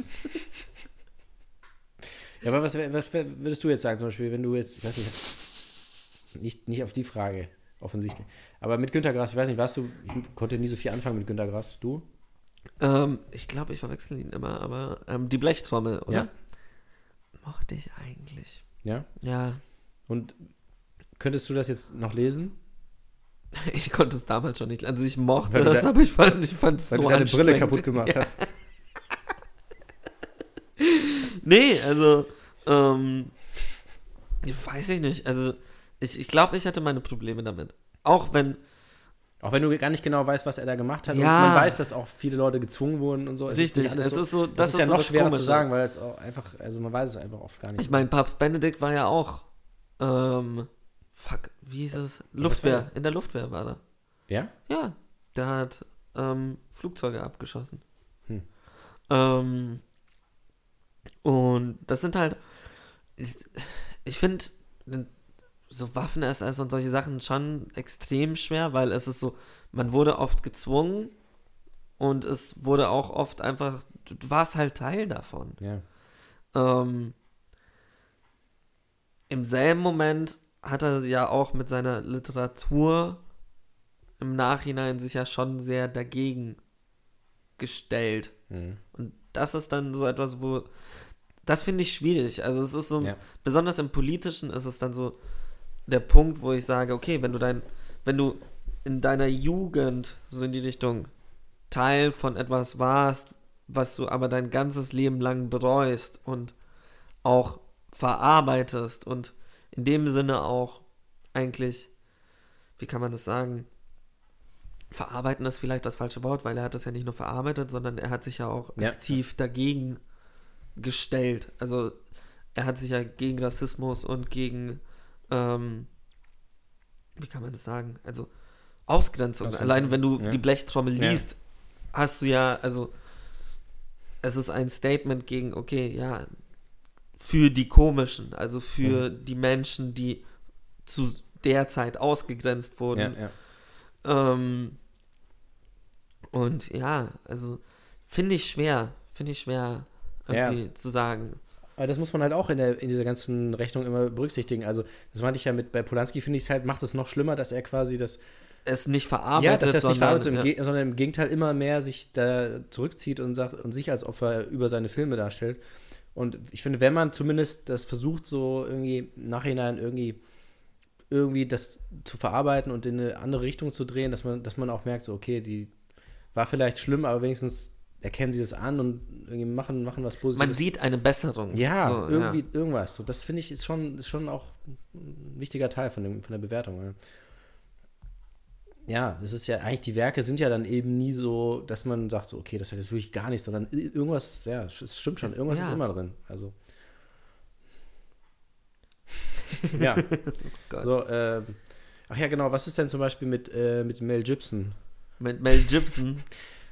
Ja, aber was, was würdest du jetzt sagen, zum Beispiel, wenn du jetzt, ich weiß nicht, nicht, nicht auf die Frage, offensichtlich. Aber mit Günter Grass, ich weiß nicht, warst du, ich konnte nie so viel anfangen mit Günter Grass, du? Ähm, ich glaube, ich verwechsel ihn immer, aber ähm, die Blechtrommel, oder? Ja. Mochte ich eigentlich. Ja. Ja. Und könntest du das jetzt noch lesen? Ich konnte es damals schon nicht. Also ich mochte Weil das, aber ich fand es ich fand's Weil so du deine Brille kaputt gemacht ja. hast. Nee, also, ähm, weiß ich nicht. Also, ich, ich glaube, ich hatte meine Probleme damit. Auch wenn, Auch wenn du gar nicht genau weißt, was er da gemacht hat. Ja. Und man weiß, dass auch viele Leute gezwungen wurden und so. Es Richtig, alles es ist so- das, das ist ist ja so noch schwerer zu sagen, weil es auch einfach, also man weiß es einfach oft gar nicht. ich meine, Papst Benedikt war ja auch, ähm, fuck, wie hieß es? Luftwehr. In der Luftwehr war er. ja? Ja, der hat ähm, Flugzeuge abgeschossen. Hm. Ähm, und das sind halt, ich, ich finde so Waffen-SS und solche Sachen schon extrem schwer, weil es ist so, man wurde oft gezwungen und es wurde auch oft einfach, du, du warst halt Teil davon. Ja. Ähm, Im selben Moment hat er ja auch mit seiner Literatur im Nachhinein sich ja schon sehr dagegen gestellt. Mhm. Und das ist dann so etwas, wo. Das finde ich schwierig. Also es ist so, Ja. besonders im Politischen ist es dann so der Punkt, wo ich sage, okay, wenn du dein, wenn du in deiner Jugend so in die Richtung Teil von etwas warst, was du aber dein ganzes Leben lang bereust und auch verarbeitest und in dem Sinne auch eigentlich, wie kann man das sagen? Verarbeiten ist vielleicht das falsche Wort, weil er hat das ja nicht nur verarbeitet, sondern er hat sich ja auch Ja. aktiv dagegen gestellt. Also er hat sich ja gegen Rassismus und gegen, ähm, wie kann man das sagen? Also Ausgrenzung. Ausgrenzung, Allein wenn du ja. die Blechtrommel Ja. liest, hast du ja, also es ist ein Statement gegen, okay, ja, für die Komischen, also für Mhm. die Menschen, die zu der Zeit ausgegrenzt Ja, wurden. ja. Ähm, und ja, also finde ich schwer, finde ich schwer irgendwie zu sagen. Aber das muss man halt auch in, der, in dieser ganzen Rechnung immer berücksichtigen. Also, das meinte ich ja mit, bei Polanski finde ich es halt, macht es noch schlimmer, dass er quasi das, Es nicht verarbeitet, ja, dass er es nicht sondern, verarbeitet, im ja. Sondern im Gegenteil immer mehr sich da zurückzieht und sagt und sich als Opfer über seine Filme darstellt. Und ich finde, wenn man zumindest das versucht, so irgendwie im Nachhinein irgendwie irgendwie das zu verarbeiten und in eine andere Richtung zu drehen, dass man, dass man auch merkt, so, okay, die war vielleicht schlimm, aber wenigstens erkennen sie das an und irgendwie machen, machen was Positives. Man sieht eine Besserung. Ja, So, irgendwie irgendwas. So, das finde ich ist schon, ist schon auch ein wichtiger Teil von, dem, von der Bewertung. Ja. Ja, es ist ja eigentlich, die Werke sind ja dann eben nie so, dass man sagt, so, okay, das hat jetzt wirklich gar nichts, sondern irgendwas, ja, es stimmt schon, Es- irgendwas ja. ist immer drin. Also. ja. Gott. so, ähm, ach ja, genau, was ist denn zum Beispiel mit, äh, mit Mel Gibson? Mit Mel Gibson.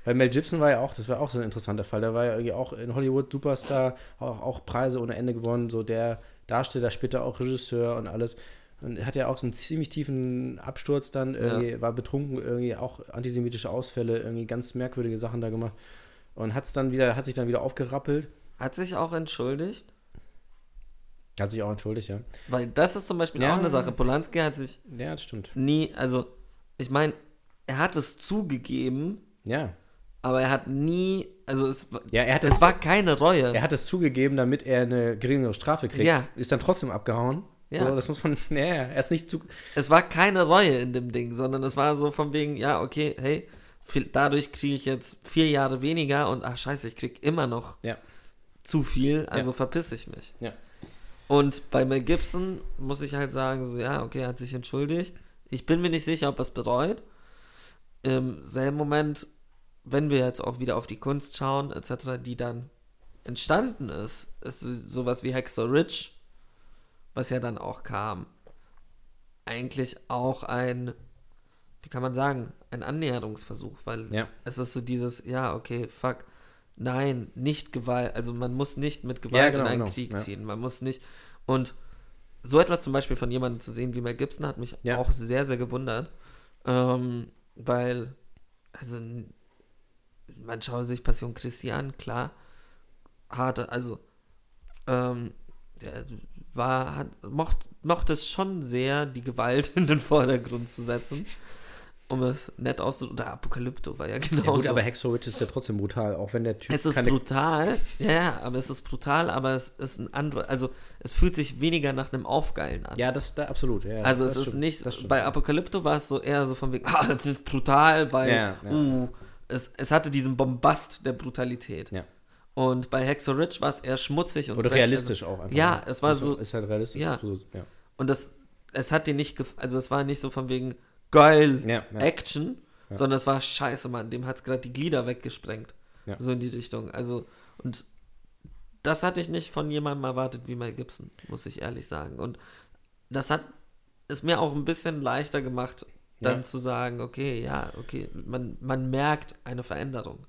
Weil Mel Gibson war ja auch, das war auch so ein interessanter Fall. Der war ja irgendwie auch in Hollywood Superstar, auch, auch Preise ohne Ende gewonnen, so der Darsteller, später auch Regisseur und alles. Und hat ja auch so einen ziemlich tiefen Absturz dann, irgendwie, war betrunken, irgendwie auch antisemitische Ausfälle, irgendwie ganz merkwürdige Sachen da gemacht. Und hat's dann wieder, hat sich dann wieder aufgerappelt. Hat sich auch entschuldigt. Hat sich auch entschuldigt, ja. Weil das ist zum Beispiel Ja. auch eine Sache. Polanski hat sich Ja, das stimmt. nie, also ich meine, er hat es zugegeben, Ja. aber er hat nie, also es, Ja, er hat es es- war keine Reue. Er hat es zugegeben, damit er eine geringere Strafe kriegt. Ja. Ist dann trotzdem abgehauen. Ja. So, das muss man, ja, er ist nicht zu, es war keine Reue in dem Ding, sondern es war so von wegen, ja, okay, hey, viel, dadurch kriege ich jetzt vier Jahre weniger und ach scheiße, ich krieg immer noch ja. zu viel, also Ja. verpiss ich mich. Ja. Und bei Mel Gibson muss ich halt sagen, so, ja, okay, er hat sich entschuldigt. Ich bin mir nicht sicher, ob er es bereut. Im selben Moment, wenn wir jetzt auch wieder auf die Kunst schauen, etc., die dann entstanden ist, ist so- sowas wie Hexer Rich, was ja dann auch kam, eigentlich auch ein, wie kann man sagen, ein Annäherungsversuch, weil Ja. es ist so dieses, ja, okay, fuck, nein, nicht Gewalt, also man muss nicht mit Gewalt genau, in einen genau, Krieg ja. ziehen, man muss nicht, und so etwas zum Beispiel von jemandem zu sehen wie Mel Gibson hat mich Ja. auch sehr, sehr gewundert, ähm, weil, also, man schaue sich Passion Christi an, klar, harte, also, ähm, der war, hat, mocht, mochte es schon sehr, die Gewalt in den Vordergrund zu setzen, um es nett auszudrücken, oder Apokalypto war ja genau Ja, gut, aber Hexo Witch ist ja trotzdem brutal, auch wenn der Typ Es ist brutal, ja, aber es ist brutal, aber es ist ein anderer, also es fühlt sich weniger nach einem Aufgeilen an. Ja, das da absolut. Ja, also es ist stimmt, nicht, bei Apokalypto war es so eher so von wegen, ah, das ist brutal, weil, Ja, ja. uh, es, es hatte diesen Bombast der Brutalität. Ja. Und bei Hexo Rich war es eher schmutzig und Oder dreck- realistisch also, auch einfach. Ja, ne? es war Ist- so, Ist halt realistisch. Ja. So, ja. und das, es hat dir nicht, also es war nicht so von wegen geil Ja, ja. Action, sondern es war scheiße, Mann, dem hat es gerade die Glieder weggesprengt. So in die Richtung. Also, und das hatte ich nicht von jemandem erwartet wie Mel Gibson, muss ich ehrlich sagen. Und das hat es mir auch ein bisschen leichter gemacht, dann zu sagen, okay, ja, okay, man, man merkt eine Veränderung.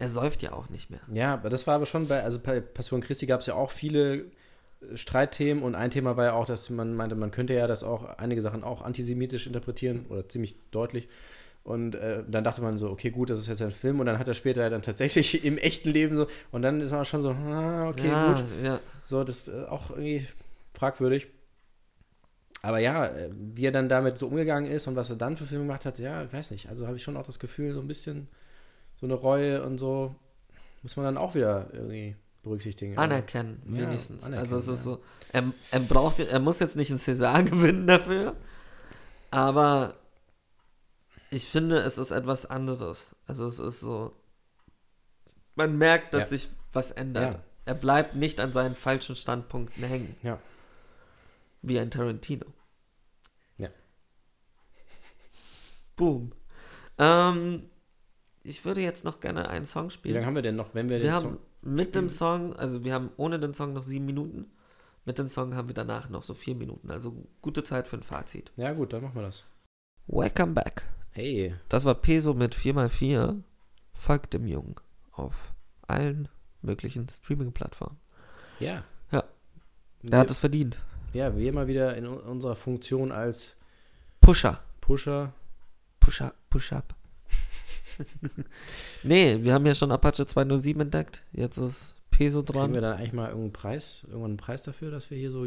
Er säuft ja auch nicht mehr. Ja, aber das war aber schon bei, also bei Passion Christi gab es ja auch viele äh, Streitthemen und ein Thema war ja auch, dass man meinte, man könnte ja das auch, einige Sachen auch antisemitisch interpretieren oder ziemlich deutlich. Und äh, dann dachte man so, okay, gut, das ist jetzt ein Film und dann hat er später dann tatsächlich im echten Leben so und dann ist man schon so, ah, okay, ja, gut. ja. So, das ist äh, auch irgendwie fragwürdig. Aber ja, äh, wie er dann damit so umgegangen ist und was er dann für Filme gemacht hat, ja, ich weiß nicht. Also habe ich schon auch das Gefühl, so ein bisschen so eine Reue und so muss man dann auch wieder irgendwie berücksichtigen. Anerkennen, Ja, wenigstens. anerkennen, also es ist ja. so, er, er braucht, er muss jetzt nicht einen César gewinnen dafür, aber ich finde, es ist etwas anderes. Also es ist so, man merkt, dass Ja. sich was ändert. Er bleibt nicht an seinen falschen Standpunkten hängen, Ja. wie ein Tarantino. Ja. Boom. Ähm, ich würde jetzt noch gerne einen Song Wie spielen. lange haben wir denn noch, wenn wir, Wir den haben Song. mit dem Song, also wir haben ohne den Song noch sieben Minuten. Mit dem Song haben wir danach noch so vier Minuten. Also gute Zeit für ein Fazit. Ja, gut, dann machen wir das. Welcome back. Hey. Das war Peso mit 4x4. Folgt dem Jungen auf allen möglichen Streaming-Plattformen. Ja. Ja. Er hat es verdient. ja, wir immer wieder in unserer Funktion als Pusher. Pusher. Push-up. Push-up. nee, wir haben ja schon Apache 207 entdeckt. Jetzt ist Peso Kriegen wir dran. dann eigentlich mal irgendeinen Preis, irgendwann einen Preis dafür, dass wir hier so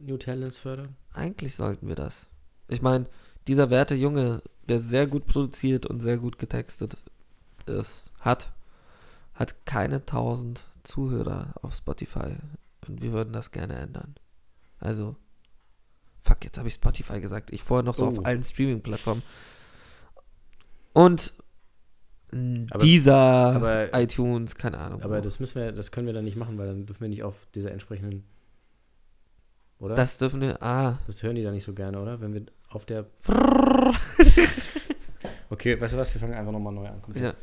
New Talents fördern? Eigentlich sollten wir das. Ich meine, dieser werte Junge, der sehr gut produziert und sehr gut getextet ist, hat, hat keine 1000 Zuhörer auf Spotify. Und wir würden das gerne ändern. Also, fuck, jetzt habe ich Spotify gesagt. Ich vorher noch so Oh. auf allen Streaming-Plattformen. Und Aber- dieser aber- iTunes, keine Ahnung. Aber wo. das müssen wir, das können wir dann nicht machen, weil dann dürfen wir nicht auf dieser entsprechenden. Oder? das dürfen wir. Ah, Das hören die dann nicht so gerne, oder? Wenn wir auf der. Okay, weißt du was, wir fangen einfach nochmal neu an. Komm. Ja.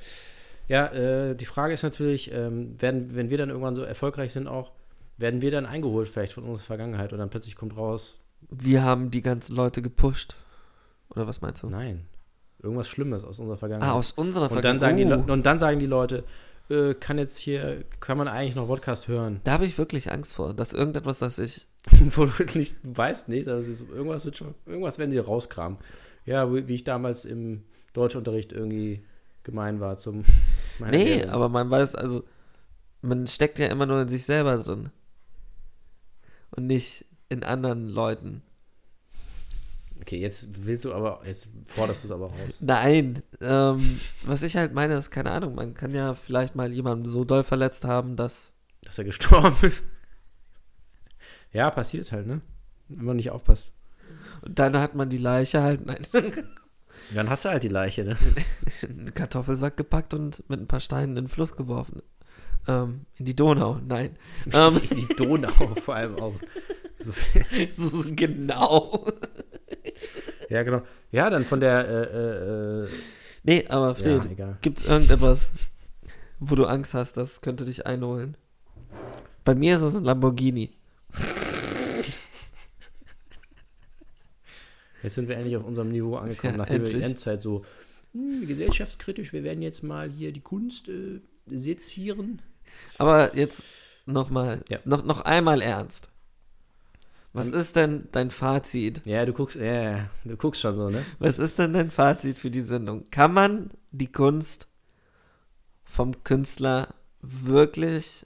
Ja, äh, die Frage ist natürlich, ähm, werden, wenn wir dann irgendwann so erfolgreich sind auch, werden wir dann eingeholt vielleicht von unserer Vergangenheit und dann plötzlich kommt raus, Wir haben die ganzen Leute gepusht. Oder was meinst du? nein, irgendwas Schlimmes aus unserer Vergangenheit. Ah, aus unserer und, dann sagen die, Oh, Le- und dann sagen die Leute, äh, kann jetzt hier, kann man eigentlich noch Podcast hören? Da habe ich wirklich Angst vor, dass irgendetwas, das ich. Wo du nicht, weißt nicht, also so, irgendwas wird schon, irgendwas werden sie rauskramen. Ja, wie, wie ich damals im Deutschunterricht irgendwie gemein war zum Nee, Lehrerin. aber man weiß, also, man steckt ja immer nur in sich selber drin. Und nicht in anderen Leuten. Okay, jetzt willst du aber, jetzt forderst du es aber raus. Nein, ähm, was ich halt meine, ist, keine Ahnung, man kann ja vielleicht mal jemanden so doll verletzt haben, dass. Dass er gestorben ist. Ja, passiert halt, ne? Wenn man nicht aufpasst. Und dann hat man die Leiche halt, nein, Dann hast du halt die Leiche, ne? in einen Kartoffelsack gepackt und mit ein paar Steinen in den Fluss geworfen. Ähm, in die Donau, nein. Ähm, in die Donau vor allem auch. So so genau. Ja, genau. Ja, dann von der, äh, äh, äh, Nee, aber ja. Gibt es irgendetwas, wo du Angst hast, das könnte dich einholen? Bei mir ist es ein Lamborghini. Jetzt sind wir endlich auf unserem Niveau angekommen, Ja, nachdem wir endlich. die Endzeit so hm, gesellschaftskritisch, wir werden jetzt mal hier die Kunst äh, sezieren. Aber jetzt nochmal, Ja. noch, noch einmal ernst. Was ist denn dein Fazit? Ja, du guckst, ja, du guckst schon so, ne? Was ist denn dein Fazit für die Sendung? Kann man die Kunst vom Künstler wirklich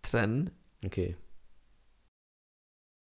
trennen? Okay.